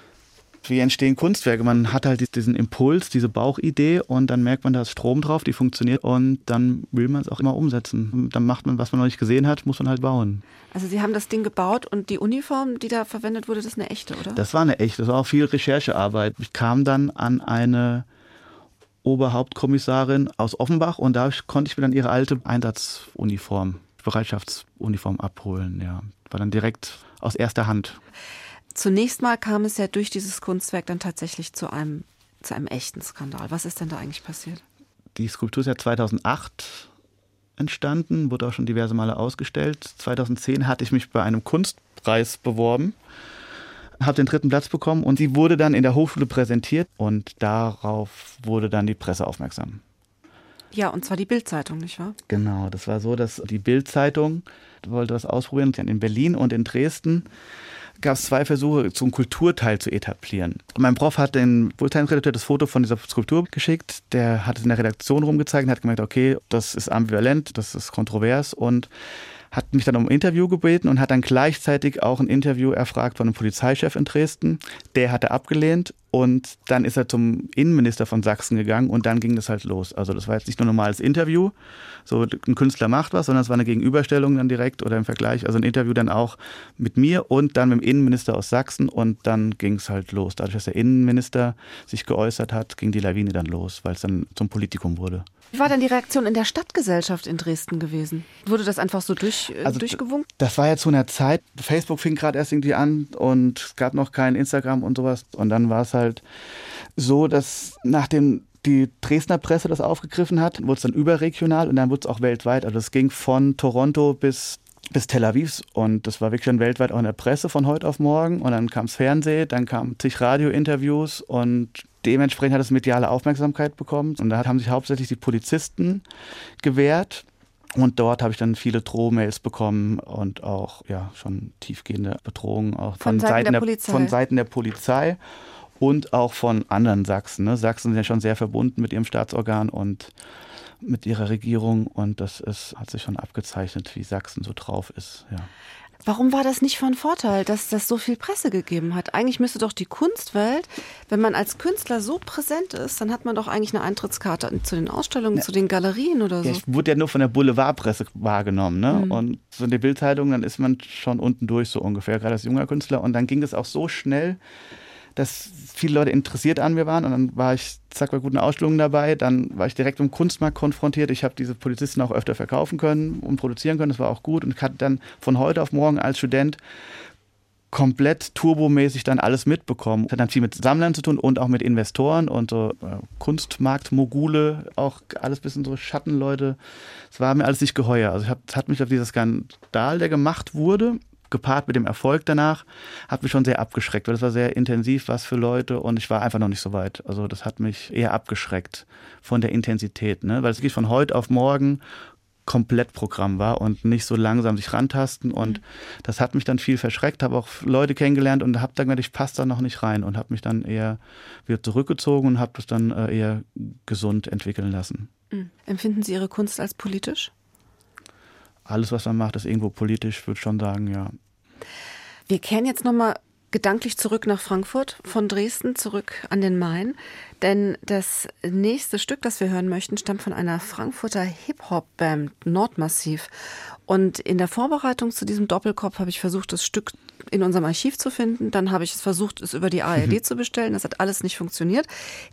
Speaker 3: Wie entstehen Kunstwerke? Man hat halt diesen Impuls, diese Bauchidee und dann merkt man, da ist Strom drauf, die funktioniert und dann will man es auch immer umsetzen. Dann macht man, was man noch nicht gesehen hat, muss man halt bauen.
Speaker 2: Also Sie haben das Ding gebaut und die Uniform, die da verwendet wurde, das ist eine echte, oder?
Speaker 3: Das war eine echte, das war auch viel Recherchearbeit. Ich kam dann an eine Oberhauptkommissarin aus Offenbach und da konnte ich mir dann ihre alte Einsatzuniform, Bereitschaftsuniform abholen. Ja, war dann direkt aus erster Hand.
Speaker 2: Zunächst mal kam es ja durch dieses Kunstwerk dann tatsächlich zu einem, zu einem echten Skandal. Was ist denn da eigentlich passiert?
Speaker 3: Die Skulptur ist ja 2008 entstanden, wurde auch schon diverse Male ausgestellt. 2010 hatte ich mich bei einem Kunstpreis beworben, habe den dritten Platz bekommen und sie wurde dann in der Hochschule präsentiert und darauf wurde dann die Presse aufmerksam.
Speaker 2: Ja, und zwar die Bildzeitung, nicht wahr?
Speaker 3: Genau, das war so, dass die Bildzeitung wollte das ausprobieren in Berlin und in Dresden gab es zwei Versuche, zum Kulturteil zu etablieren. Mein Prof hat den Wohlteilungsredakteur das Foto von dieser Skulptur geschickt. Der hat es in der Redaktion rumgezeigt und hat gemerkt, okay, das ist ambivalent, das ist kontrovers und hat mich dann um ein Interview gebeten und hat dann gleichzeitig auch ein Interview erfragt von einem Polizeichef in Dresden. Der hatte abgelehnt und dann ist er zum Innenminister von Sachsen gegangen und dann ging das halt los. Also das war jetzt nicht nur ein normales Interview, so ein Künstler macht was, sondern es war eine Gegenüberstellung dann direkt oder im Vergleich. Also ein Interview dann auch mit mir und dann mit dem Innenminister aus Sachsen und dann ging es halt los. Dadurch, dass der Innenminister sich geäußert hat, ging die Lawine dann los, weil es dann zum Politikum wurde.
Speaker 2: Wie war dann die Reaktion in der Stadtgesellschaft in Dresden gewesen? Wurde das einfach so durch, äh,
Speaker 3: Also,
Speaker 2: durchgewunken?
Speaker 3: Das war ja zu einer Zeit, Facebook fing gerade erst irgendwie an und es gab noch kein Instagram und sowas. Und dann war es halt so, dass nachdem die Dresdner Presse das aufgegriffen hat, wurde es dann überregional und dann wurde es auch weltweit. Also es ging von Toronto bis bis Tel Aviv und das war wirklich dann weltweit auch in der Presse von heute auf morgen und dann kam das Fernsehen, dann kamen zig Radiointerviews und dementsprechend hat es mediale Aufmerksamkeit bekommen und da haben sich hauptsächlich die Polizisten gewehrt und dort habe ich dann viele Drohmails bekommen und auch ja schon tiefgehende Bedrohungen auch
Speaker 2: Von Seiten der Polizei.
Speaker 3: von Seiten der Polizei und auch von anderen Sachsen. Ne? Sachsen sind ja schon sehr verbunden mit ihrem Staatsorgan und mit ihrer Regierung und das ist, hat sich schon abgezeichnet, wie Sachsen so drauf ist. Ja.
Speaker 2: Warum war das nicht von Vorteil, dass das so viel Presse gegeben hat? Eigentlich müsste doch die Kunstwelt, wenn man als Künstler so präsent ist, dann hat man doch eigentlich eine Eintrittskarte zu den Ausstellungen, zu den Galerien oder so.
Speaker 3: Ja, ich wurde ja nur von der Boulevardpresse wahrgenommen. Ne? Und so in der Bildzeitung, dann ist man schon unten durch so ungefähr, gerade als junger Künstler. Und dann ging das auch so schnell, dass viele Leute interessiert an mir waren und dann war ich zack bei guten Ausstellungen dabei, dann war ich direkt im Kunstmarkt konfrontiert. Ich habe diese Polizisten auch öfter verkaufen können und produzieren können, das war auch gut und ich hatte dann von heute auf morgen als Student komplett turbomäßig dann alles mitbekommen. Das hat dann viel mit Sammlern zu tun und auch mit Investoren und so äh, Kunstmarktmogule, auch alles bisschen so Schattenleute. Es war mir alles nicht geheuer. Also ich hab, hat mich auf dieser Skandal, der gemacht wurde, gepaart mit dem Erfolg danach, hat mich schon sehr abgeschreckt, weil das war sehr intensiv, was für Leute und ich war einfach noch nicht so weit. Also das hat mich eher abgeschreckt von der Intensität, ne? weil es geht von heute auf morgen Komplettprogramm war und nicht so langsam sich rantasten und das hat mich dann viel verschreckt, habe auch Leute kennengelernt und habe dann gedacht, ich passe da noch nicht rein und habe mich dann eher wieder zurückgezogen und habe das dann äh, eher gesund entwickeln lassen.
Speaker 2: Mhm. Empfinden Sie Ihre Kunst als politisch?
Speaker 3: Alles, was man macht, ist irgendwo politisch, würde ich schon sagen, ja.
Speaker 2: Wir kehren jetzt nochmal gedanklich zurück nach Frankfurt, von Dresden zurück an den Main. Denn das nächste Stück, das wir hören möchten, stammt von einer Frankfurter Hip-Hop-Band Nordmassiv. Und in der Vorbereitung zu diesem Doppelkopf habe ich versucht, das Stück in unserem Archiv zu finden. Dann habe ich es versucht, es über die ARD zu bestellen. Das hat alles nicht funktioniert.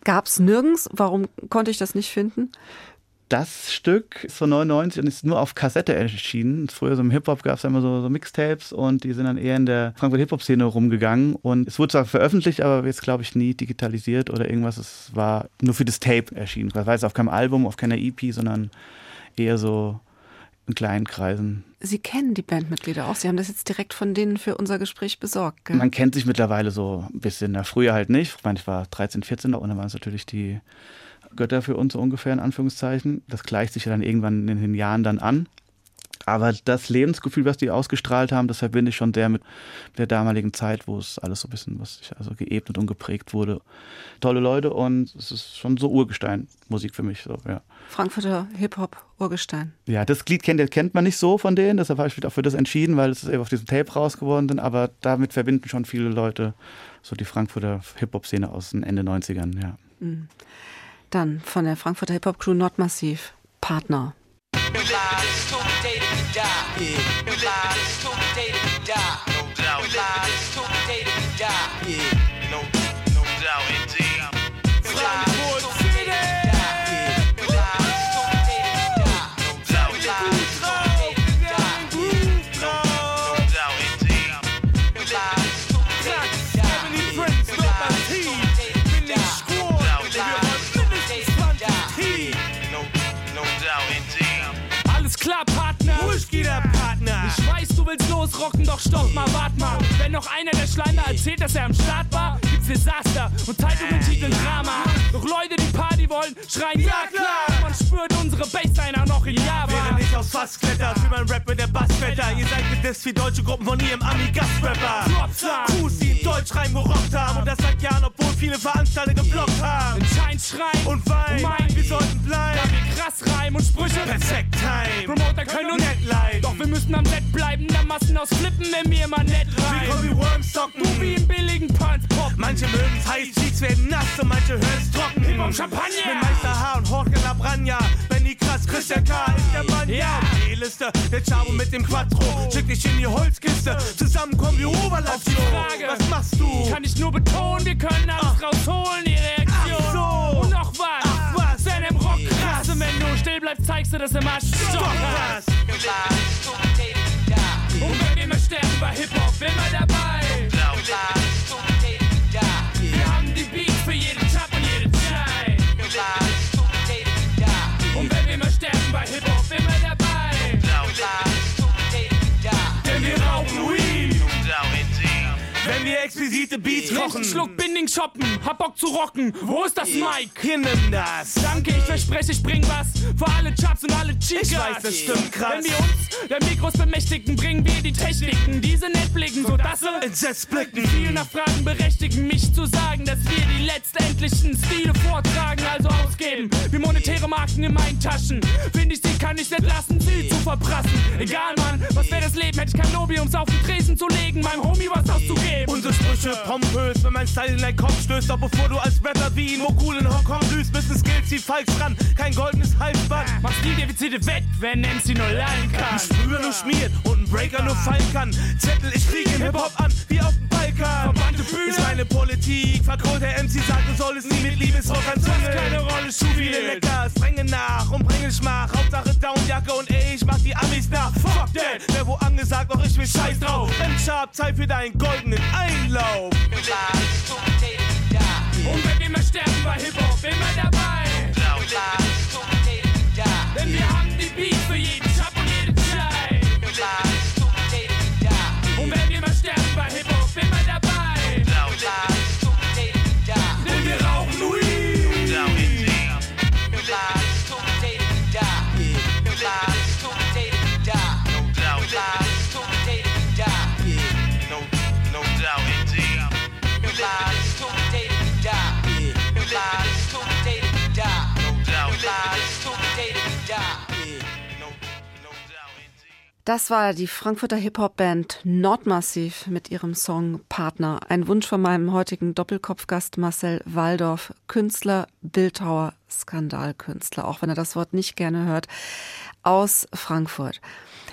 Speaker 2: Gab es nirgends. Warum konnte ich das nicht finden?
Speaker 3: Das Stück ist von 99 und ist nur auf Kassette erschienen. Früher so im Hip-Hop gab es immer so, so, Mixtapes und die sind dann eher in der Frankfurt Hip-Hop-Szene rumgegangen. Und es wurde zwar veröffentlicht, aber jetzt glaube ich nie digitalisiert oder irgendwas. Es war nur für das Tape erschienen. Das war jetzt auf keinem Album, auf keiner EP, sondern eher so in kleinen Kreisen.
Speaker 2: Sie kennen die Bandmitglieder auch. Sie haben das jetzt direkt von denen für unser Gespräch besorgt. Gell?
Speaker 3: Man kennt sich mittlerweile so ein bisschen. Früher halt nicht. Ich meine, ich war 13, 14 und dann waren es natürlich die Götter für uns so ungefähr in Anführungszeichen. Das gleicht sich ja dann irgendwann in den Jahren dann an. Aber das Lebensgefühl, was die ausgestrahlt haben, das verbinde ich schon sehr mit der damaligen Zeit, wo es alles so ein bisschen, was sich also geebnet und geprägt wurde. Tolle Leute und es ist schon so Urgestein-Musik für mich. So, ja.
Speaker 2: Frankfurter Hip-Hop-Urgestein.
Speaker 3: Ja, das Lied kennt, kennt man nicht so von denen, deshalb habe ich mich auch für das entschieden, weil es ist eben auf diesem Tape rausgeworden ist. Aber damit verbinden schon viele Leute so die Frankfurter Hip-Hop-Szene aus den Ende 90ern, ja.
Speaker 2: Mhm. Dann von der Frankfurter Hip-Hop-Crew Nordmassiv, Partner. Yeah.
Speaker 7: Willst losrocken, doch stopp mal, wart mal. Wenn noch einer der Schleimer erzählt, dass er am Start war, gibt's Desaster und Zeitungen titeln Drama. Doch Leute, die Party wollen, schreien ja klar. Man spürt unsere Bassline auch noch in Java.
Speaker 8: Während ich aufs Fass kletter, für mein Rap mit der Basswetter. Ihr seid gedisst wie deutsche Gruppen von ihrem Ami-Gastrapper. Crews, die in Deutsch rein gerockt haben. Und das seit Jahren, obwohl viele Veranstalter geblockt haben.
Speaker 7: Entscheidend schreien
Speaker 8: Und wein,
Speaker 7: mein,
Speaker 8: wir sollten
Speaker 7: da
Speaker 8: bleiben.
Speaker 7: wir krass reimen und Sprüche.
Speaker 8: Perfekt Time.
Speaker 7: Promoter können uns
Speaker 8: nett leiden.
Speaker 7: Doch wir müssen am Set bleiben, da Massen aus Flippen, wenn wir mal nett rein.
Speaker 8: wie Wormsocken.
Speaker 7: Du wie im billigen Punch-Pop.
Speaker 8: Manche mögen's heiß, Cheeks werden nass und manche hören's trocken.
Speaker 7: Hip-Hop Champagner.
Speaker 8: Mit Meister H und Jorge Labranja. Benny Krass, Christian K. ist der Mann.
Speaker 7: Ja.
Speaker 8: Die Liste, der Chavo mit dem Quattro. Schick dich in die Holzkiste. Zusammen kommen wir Oberlation.
Speaker 7: Frage.
Speaker 8: Was machst du?
Speaker 7: Kann ich nur betonen, wir können alles rausholen, die bleibst, zeigst du das im Arsch.
Speaker 8: Stopp. das.
Speaker 7: Und wenn wir mal sterben bei Hip-Hop, immer dabei. Wir Wenn wir
Speaker 8: exquisite Beats kochen.
Speaker 7: Schluck Binding shoppen, hab Bock zu rocken. Wo ist das Mic?
Speaker 8: Hier nimm das.
Speaker 7: Danke, ich verspreche, ich bring was für alle Chaps und alle Chicas.
Speaker 8: Ich weiß, das stimmt krass.
Speaker 7: Wenn wir uns der Mikros bemächtigen, bringen wir die Techniken, diese nett blicken, sodass sie
Speaker 8: Entsetzt blicken.
Speaker 7: viel nach Fragen berechtigen, mich zu sagen, dass wir die letztendlichen Stile vortragen, also ausgeben. Wie monetäre Marken in meinen Taschen. Finde ich sie, kann ich nicht lassen, sie zu verprassen. Egal, Mann, was wäre das Leben, hätte ich kein Lobby, um's auf den Tresen zu legen, meinem Homie was auszugeben.
Speaker 8: Unsere Sprüche pompös, wenn mein Style in deinen Kopf stößt. Doch bevor du als Rapper wie ein Mogul in Hongkong blühst, müssen Skills wie Falks ran. Kein goldenes Halsband.
Speaker 7: Mach Stil-Defizite weg, wenn MC nur lernen kann.
Speaker 8: Früher nur schmiert und ein Breaker nur fallen kann. Zettel, ich kriege im Hip-Hop an, wie auf dem Balkan.
Speaker 7: Verbannte Bühne.
Speaker 8: Ist meine Politik, verkohlt der MC sagt, du solltest nie mit Liebesrock anzündeln.
Speaker 7: keine Rolle
Speaker 8: Zu viele
Speaker 7: spielt.
Speaker 8: Leckers, dränge nach und bringe Schmach. Hauptsache Downjacke und ey, ich mach die Amis nach. Fuck that, wer wo angesagt, doch ich will scheiß drauf. Wenn Sharp, Zeit für deinen goldenen Einlauf.
Speaker 7: Und wenn wir mal sterben bei Hip-Hop, immer dabei. Denn
Speaker 2: Das war die Frankfurter Hip-Hop-Band Nordmassiv mit ihrem Song Partner. Ein Wunsch von meinem heutigen Doppelkopfgast Marcel Waldorf, Künstler, Bildhauer, Skandalkünstler, auch wenn er das Wort nicht gerne hört, aus Frankfurt.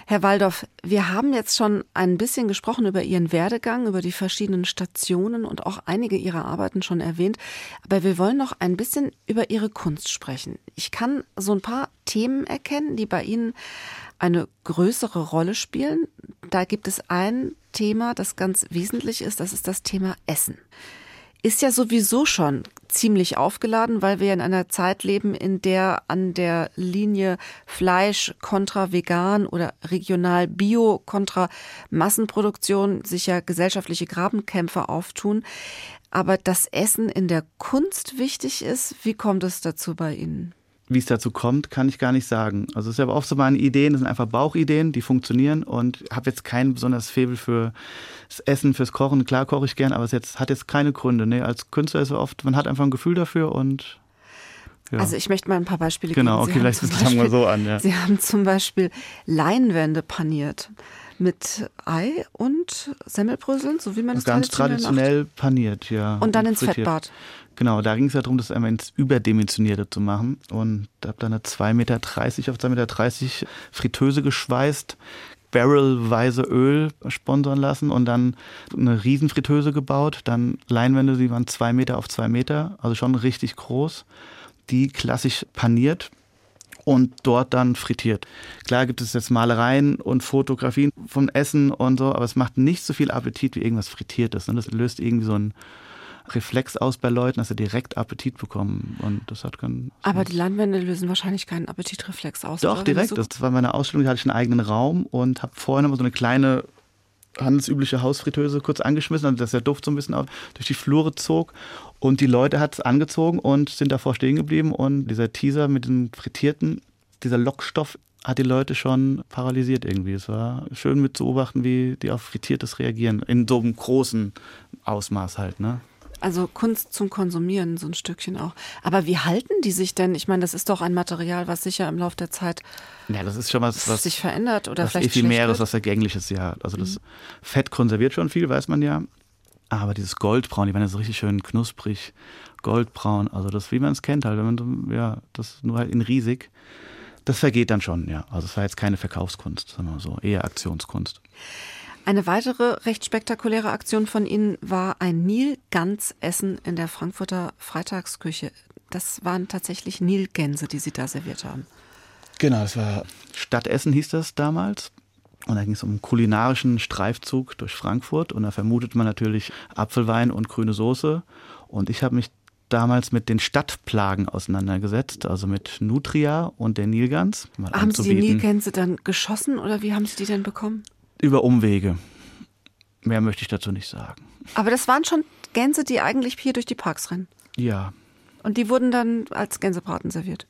Speaker 2: Herr Waldorf, wir haben jetzt schon ein bisschen gesprochen über Ihren Werdegang, über die verschiedenen Stationen und auch einige Ihrer Arbeiten schon erwähnt. Aber wir wollen noch ein bisschen über Ihre Kunst sprechen. Ich kann so ein paar Themen erkennen, die bei Ihnen eine größere Rolle spielen. Da gibt es ein Thema, das ganz wesentlich ist, das ist das Thema Essen. Ist ja sowieso schon ziemlich aufgeladen, weil wir in einer Zeit leben, in der an der Linie Fleisch kontra vegan oder regional bio kontra Massenproduktion sich ja gesellschaftliche Grabenkämpfe auftun. Aber das Essen in der Kunst wichtig ist, wie kommt es dazu bei Ihnen?
Speaker 3: Wie es dazu kommt, kann ich gar nicht sagen. Also es ist aber oft so meine Ideen, das sind einfach Bauchideen, die funktionieren und habe jetzt kein besonderes Faible für das Essen, fürs Kochen. Klar koche ich gern, aber es jetzt, hat jetzt keine Gründe. Nee, als Künstler ist es oft, man hat einfach ein Gefühl dafür und ja.
Speaker 2: Also ich möchte mal ein paar Beispiele
Speaker 3: Genau,
Speaker 2: geben. Sie
Speaker 3: okay, vielleicht fangen wir so an, ja.
Speaker 2: Sie haben zum Beispiel Leinwände paniert mit Ei und Semmelbröseln, so wie man es
Speaker 3: ganz
Speaker 2: traditionell,
Speaker 3: traditionell paniert, ja.
Speaker 2: Und dann ins
Speaker 3: frittiert.
Speaker 2: Fettbad.
Speaker 3: Genau, da ging es ja darum, das einmal ins Überdimensionierte zu machen. Und da habe dann eine 2,30 Meter auf 2,30 Meter Fritteuse geschweißt, barrelweise Öl sponsern lassen und dann eine Riesenfritteuse gebaut. Dann Leinwände, die waren zwei Meter auf zwei Meter, also schon richtig groß. Die klassisch paniert und dort dann frittiert. Klar gibt es jetzt Malereien und Fotografien vom Essen und so, aber es macht nicht so viel Appetit wie irgendwas Frittiertes. Ne? Das löst irgendwie so ein Reflex aus bei Leuten, dass sie direkt Appetit bekommen. Und das hat keinen.
Speaker 2: Aber die Leinwände lösen wahrscheinlich keinen Appetitreflex aus.
Speaker 3: Doch,
Speaker 2: oder?
Speaker 3: direkt. Das war meine Ausstellung, da hatte ich einen eigenen Raum und habe noch mal so eine kleine handelsübliche Hausfritteuse kurz angeschmissen, also dass der Duft so ein bisschen auf, durch die Flure zog. Und die Leute hat es angezogen und sind davor stehen geblieben. Und dieser Teaser mit dem Frittierten, dieser Lockstoff hat die Leute schon paralysiert irgendwie. Es war schön mit zu beobachten, wie die auf Frittiertes reagieren. In so einem großen Ausmaß halt, ne?
Speaker 2: Also Kunst zum Konsumieren, so ein Stückchen auch. Aber wie halten die sich denn? Ich meine, das ist doch ein Material, was sicher im Laufe der Zeit
Speaker 3: Ja, das ist schon was, was
Speaker 2: sich verändert oder
Speaker 3: was
Speaker 2: vielleicht
Speaker 3: Ephemeres, was Vergängliches, ja. Also das Fett konserviert schon viel, weiß man ja. Aber dieses Goldbraun, die werden ja so richtig schön knusprig, goldbraun. Also das, wie man es kennt halt, wenn man so, ja, das nur halt in riesig. Das vergeht dann schon, ja. Also es war jetzt keine Verkaufskunst, sondern so eher Aktionskunst.
Speaker 2: Eine weitere recht spektakuläre Aktion von Ihnen war ein Nilgans-Essen in der Frankfurter Freitagsküche. Das waren tatsächlich Nilgänse, die Sie da serviert haben.
Speaker 3: Genau, das war Stadtessen hieß das damals. Und da ging es um einen kulinarischen Streifzug durch Frankfurt. Und da vermutet man natürlich Apfelwein und grüne Soße. Und ich habe mich damals mit den Stadtplagen auseinandergesetzt, also mit Nutria und der Nilgans. mal
Speaker 2: Haben Sie die. Nilgänse dann geschossen oder wie haben Sie die denn bekommen?
Speaker 3: Über Umwege. Mehr möchte ich dazu nicht sagen.
Speaker 2: Aber das waren schon Gänse, die eigentlich hier durch die Parks rennen.
Speaker 3: Ja,
Speaker 2: Und die wurden dann als Gänsebraten serviert.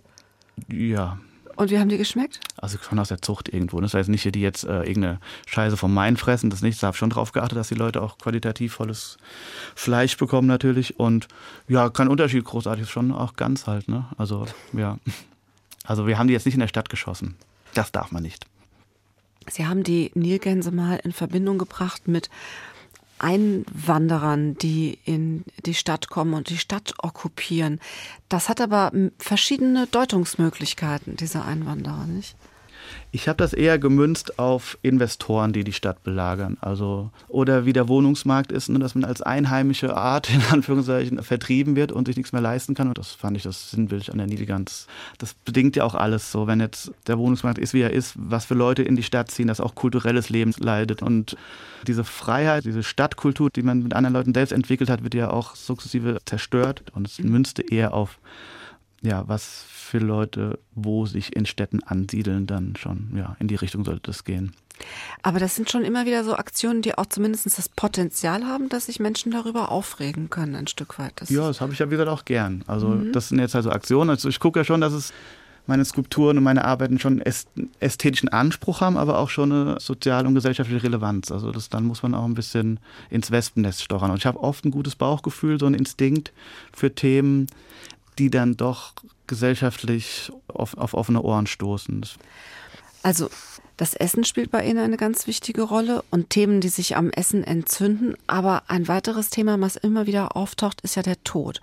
Speaker 3: ja.
Speaker 2: Und wie haben die geschmeckt?
Speaker 3: Also schon aus der Zucht irgendwo. Das heißt nicht, die jetzt äh, irgendeine Scheiße vom Main fressen, das nicht. Da habe schon drauf geachtet, dass die Leute auch qualitativ volles Fleisch bekommen natürlich. Und ja, kein Unterschied großartig, ist schon auch ganz halt, ne? Also, ja. Also wir haben die jetzt nicht in der Stadt geschossen. Das darf man nicht.
Speaker 2: Sie haben die Nilgänse mal in Verbindung gebracht mit Einwanderern, die in die Stadt kommen und die Stadt okkupieren. Das hat aber verschiedene Deutungsmöglichkeiten, diese Einwanderer, nicht?
Speaker 3: Ich habe das eher gemünzt auf Investoren, die die Stadt belagern. Also, oder wie der Wohnungsmarkt ist, ne, dass man als einheimische Art, in Anführungszeichen, vertrieben wird und sich nichts mehr leisten kann. Und das fand ich das Sinnbild an der Nilgans. Das bedingt ja auch alles so, wenn jetzt der Wohnungsmarkt ist, wie er ist, was für Leute in die Stadt ziehen, dass auch kulturelles Leben leidet. Und diese Freiheit, diese Stadtkultur, die man mit anderen Leuten selbst entwickelt hat, wird ja auch sukzessive zerstört. Und es münzte eher auf ja, was für Leute, wo sich in Städten ansiedeln, dann schon, ja, in die Richtung sollte es gehen.
Speaker 2: Aber das sind schon immer wieder so Aktionen, die auch zumindest das Potenzial haben, dass sich Menschen darüber aufregen können, ein Stück weit. Das
Speaker 3: Ja, das habe ich ja, wie gesagt, auch gern. Also, das sind jetzt also Aktionen. Also, ich gucke ja schon, dass es meine Skulpturen und meine Arbeiten schon äst- ästhetischen Anspruch haben, aber auch schon eine soziale und gesellschaftliche Relevanz. Also, das, dann muss man auch ein bisschen ins Wespennest stochern. Und ich habe oft ein gutes Bauchgefühl, so einen Instinkt für Themen, die dann doch gesellschaftlich auf, auf offene Ohren stoßen.
Speaker 2: Also das Essen spielt bei Ihnen eine ganz wichtige Rolle und Themen, die sich am Essen entzünden. Aber ein weiteres Thema, was immer wieder auftaucht, ist ja der Tod.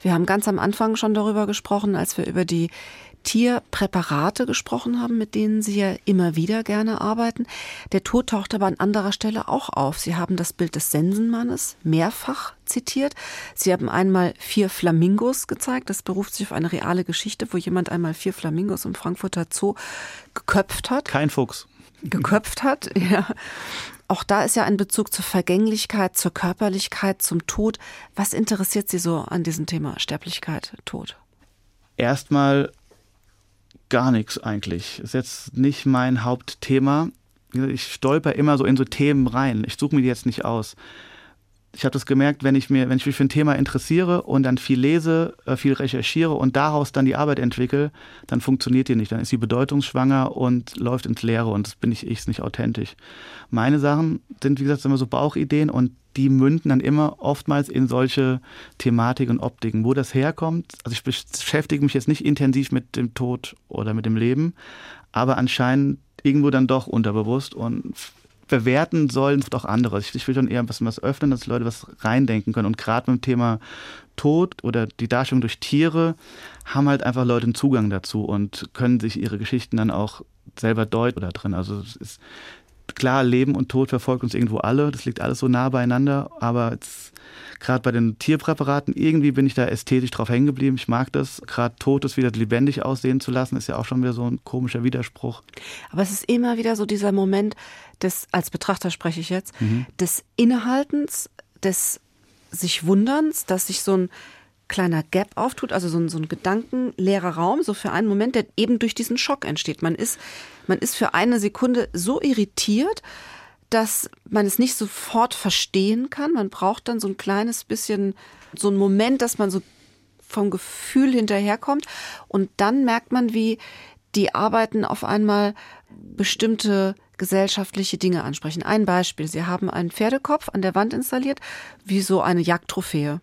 Speaker 2: Wir haben ganz am Anfang schon darüber gesprochen, als wir über die Tierpräparate gesprochen haben, mit denen Sie ja immer wieder gerne arbeiten. Der Tod taucht aber an anderer Stelle auch auf. Sie haben das Bild des Sensenmannes mehrfach zitiert. Sie haben einmal vier Flamingos gezeigt. Das beruft sich auf eine reale Geschichte, wo jemand einmal vier Flamingos im Frankfurter Zoo geköpft hat
Speaker 3: kein Fuchs.
Speaker 2: geköpft hat. Ja. Auch da ist ja ein Bezug zur Vergänglichkeit, zur Körperlichkeit, zum Tod. Was interessiert Sie so an diesem Thema Sterblichkeit, Tod?
Speaker 3: Erstmal gar nichts eigentlich. Ist jetzt nicht mein Hauptthema. Ich stolper immer so in so Themen rein. Ich suche mir die jetzt nicht aus. Ich habe das gemerkt, wenn ich, mir, wenn ich mich für ein Thema interessiere und dann viel lese, äh, viel recherchiere und daraus dann die Arbeit entwickle, dann funktioniert die nicht. Dann ist sie bedeutungsschwanger und läuft ins Leere und das bin ich, ich nicht authentisch. Meine Sachen sind, wie gesagt, immer so Bauchideen und die münden dann immer oftmals in solche Thematik und Optiken. Wo das herkommt, also ich beschäftige mich jetzt nicht intensiv mit dem Tod oder mit dem Leben, aber anscheinend irgendwo dann doch unterbewusst und bewerten sollen doch andere. Ich, ich will schon eher was, was öffnen, dass Leute was reindenken können. Und gerade beim Thema Tod oder die Darstellung durch Tiere haben halt einfach Leute einen Zugang dazu und können sich ihre Geschichten dann auch selber deuten da drin. Also es ist klar, Leben und Tod verfolgt uns irgendwo alle. Das liegt alles so nah beieinander. Aber gerade bei den Tierpräparaten, irgendwie bin ich da ästhetisch drauf hängen geblieben. Ich mag das. Gerade Totes wieder lebendig aussehen zu lassen, ist ja auch schon wieder so ein komischer Widerspruch.
Speaker 2: Aber es ist immer wieder so dieser Moment des, als Betrachter spreche ich jetzt, des Innehaltens, des sich Wunderns, dass sich so ein kleiner Gap auftut, also so ein, so ein gedankenleerer Raum, so für einen Moment, der eben durch diesen Schock entsteht. Man ist, man ist für eine Sekunde so irritiert, dass man es nicht sofort verstehen kann. Man braucht dann so ein kleines bisschen, so einen Moment, dass man so vom Gefühl hinterherkommt. Und dann merkt man, wie die Arbeiten auf einmal bestimmte gesellschaftliche Dinge ansprechen. Ein Beispiel. Sie haben einen Pferdekopf an der Wand installiert, wie so eine Jagdtrophäe,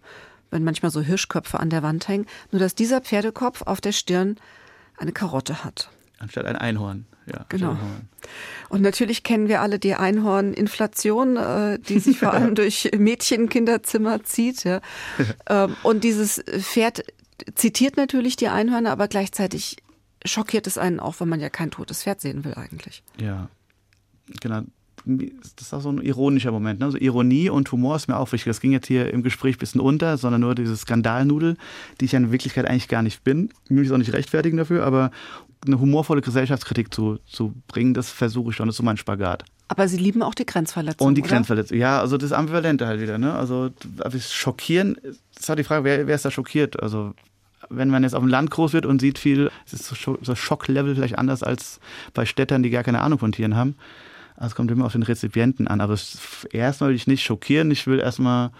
Speaker 2: wenn manchmal so Hirschköpfe an der Wand hängen. Nur dass dieser Pferdekopf auf der Stirn eine Karotte hat.
Speaker 3: Anstatt ein Einhorn. Ja,
Speaker 2: Genau. Und natürlich kennen wir alle die Einhorninflation, äh, die sich vor allem durch Mädchenkinderzimmer zieht. Ja. Ähm, und dieses Pferd zitiert natürlich die Einhörner, aber gleichzeitig schockiert es einen auch, wenn man ja kein totes Pferd sehen will eigentlich.
Speaker 3: Ja, genau. Das ist auch so ein ironischer Moment. Ne? Also Ironie und Humor ist mir auch wichtig. Das ging jetzt hier im Gespräch ein bisschen unter, sondern nur diese Skandalnudel, die ich ja in Wirklichkeit eigentlich gar nicht bin. Ich will mich auch nicht rechtfertigen dafür, aber eine humorvolle Gesellschaftskritik zu, zu bringen, das versuche ich schon. Das ist so mein Spagat.
Speaker 2: Aber Sie lieben auch die Grenzverletzung.
Speaker 3: Und die
Speaker 2: oder?
Speaker 3: Grenzverletzung. Ja, also das Ambivalente halt wieder. Ne? Also das Schockieren, das ist halt die Frage, wer, wer ist da schockiert? Also wenn man jetzt auf dem Land groß wird und sieht viel, ist das Scho- das Schocklevel vielleicht anders als bei Städtern, die gar keine Ahnung von Tieren haben. Also es kommt immer auf den Rezipienten an. Aber erstmal will ich nicht schockieren, ich will erstmal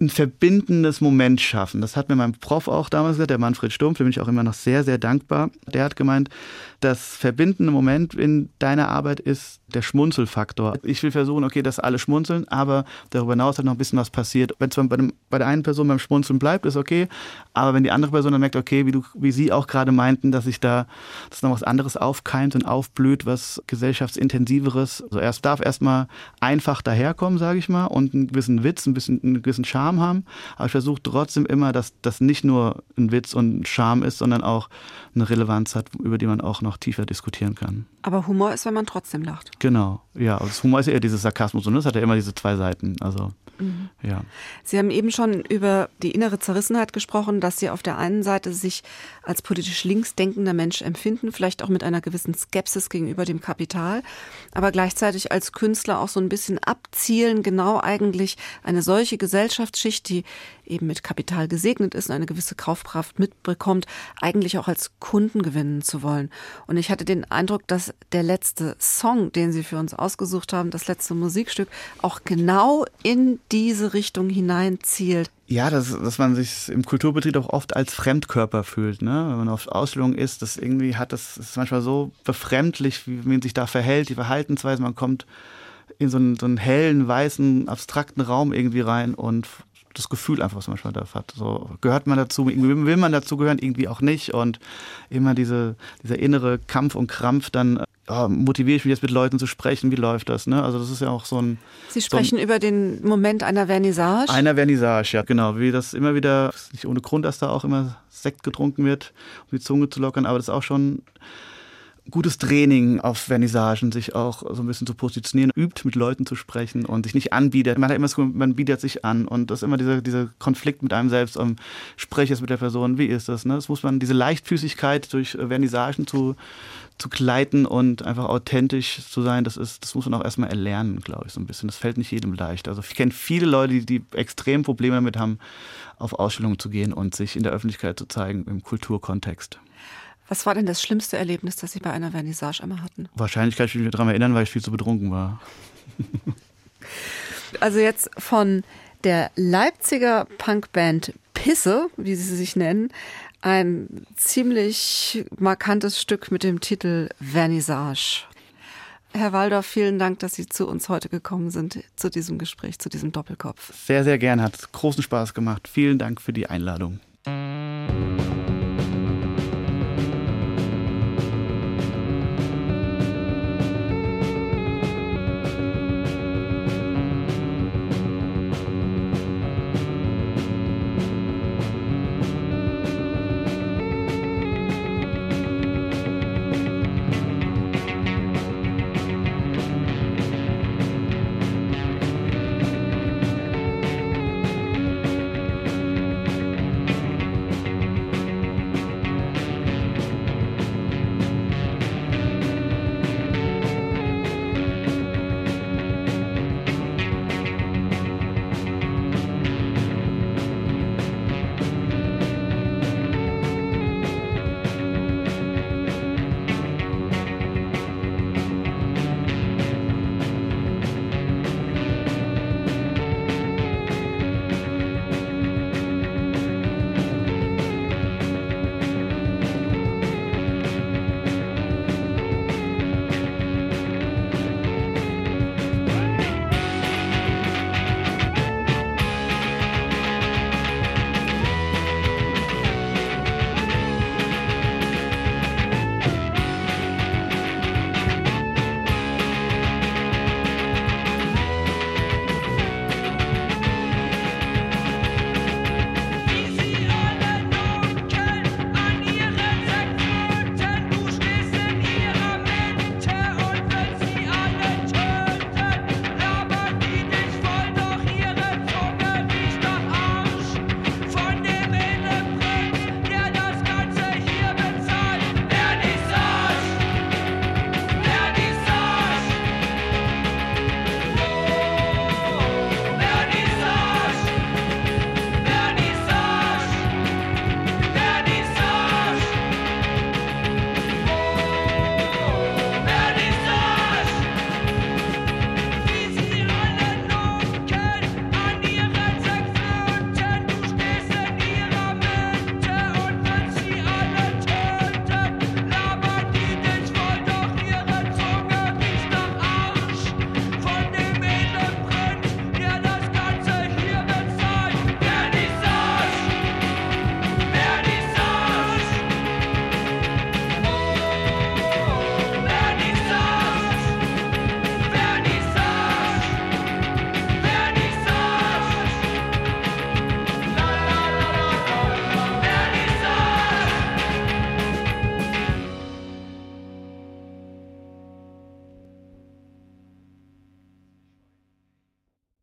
Speaker 3: ein verbindendes Moment schaffen. Das hat mir mein Prof auch damals gesagt, der Manfred Stumpf, dem bin ich auch immer noch sehr, sehr dankbar. Der hat gemeint, das verbindende Moment in deiner Arbeit ist der Schmunzelfaktor. Ich will versuchen, okay, dass alle schmunzeln, aber darüber hinaus hat noch ein bisschen was passiert. Wenn es bei, bei der einen Person beim Schmunzeln bleibt, ist okay, aber wenn die andere Person dann merkt, okay, wie, du, wie Sie auch gerade meinten, dass sich da dass noch was anderes aufkeimt und aufblüht, was gesellschaftsintensiveres. Also erst darf erstmal einfach daherkommen, sage ich mal, und einen gewissen Witz, ein bisschen einen gewissen Charme haben. Aber ich versuche trotzdem immer, dass das nicht nur ein Witz und ein Charme ist, sondern auch eine Relevanz hat, über die man auch noch tiefer diskutieren kann.
Speaker 2: Aber Humor ist, wenn man trotzdem lacht.
Speaker 3: Genau, ja. Das Humor ist ja eher dieses Sarkasmus und das hat ja immer diese zwei Seiten. Also, ja.
Speaker 2: Sie haben eben schon über die innere Zerrissenheit gesprochen, dass Sie auf der einen Seite sich als politisch links denkender Mensch empfinden, vielleicht auch mit einer gewissen Skepsis gegenüber dem Kapital, aber gleichzeitig als Künstler auch so ein bisschen abzielen, genau eigentlich eine solche Gesellschaftsschicht, die eben mit Kapital gesegnet ist und eine gewisse Kaufkraft mitbekommt, eigentlich auch als Kunden gewinnen zu wollen. Und ich hatte den Eindruck, dass der letzte Song, den Sie für uns ausgesucht haben, das letzte Musikstück, auch genau in diese Richtung hineinzielt.
Speaker 3: Ja, dass, dass man sich im Kulturbetrieb auch oft als Fremdkörper fühlt, ne? Wenn man auf Ausstellungen ist, das irgendwie hat, das ist manchmal so befremdlich, wie man sich da verhält, die Verhaltensweise, man kommt in so einen, so einen hellen, weißen, abstrakten Raum irgendwie rein und das Gefühl einfach, was man manchmal da hat. So, gehört man dazu, irgendwie will man dazugehören, irgendwie auch nicht. Und immer diese, dieser innere Kampf und Krampf, dann ja, motiviere ich mich jetzt mit Leuten zu sprechen, wie läuft das? Ne? Also das ist ja auch so ein
Speaker 2: Sie sprechen über den Moment einer Vernissage.
Speaker 3: einer Vernissage, ja, genau. Wie das immer wieder, ist nicht ohne Grund, dass da auch immer Sekt getrunken wird, um die Zunge zu lockern, aber das ist auch schon gutes Training auf Vernissagen, sich auch so ein bisschen zu positionieren, übt mit Leuten zu sprechen und sich nicht anbietet. Man hat immer Gefühl, man bietet sich an und das ist immer dieser, dieser Konflikt mit einem selbst. Um, spreche es mit der Person, wie ist das? Ne? Das muss man, diese Leichtfüßigkeit durch Vernissagen zu, zu gleiten und einfach authentisch zu sein, das ist, das muss man auch erstmal erlernen, glaube ich, so ein bisschen. Das fällt nicht jedem leicht. Also ich kenne viele Leute, die, die extrem Probleme damit haben, auf Ausstellungen zu gehen und sich in der Öffentlichkeit zu zeigen im Kulturkontext.
Speaker 2: Was war denn das schlimmste Erlebnis, das Sie bei einer Vernissage einmal hatten?
Speaker 3: Wahrscheinlich kann ich mich daran erinnern, weil ich viel zu betrunken war.
Speaker 2: Also jetzt von der Leipziger Punkband Pisse, wie sie sich nennen, ein ziemlich markantes Stück mit dem Titel Vernissage. Herr Waldorf, vielen Dank, dass Sie zu uns heute gekommen sind, zu diesem Gespräch, zu diesem Doppelkopf.
Speaker 3: Sehr, sehr gern, hat großen Spaß gemacht. Vielen Dank für die Einladung.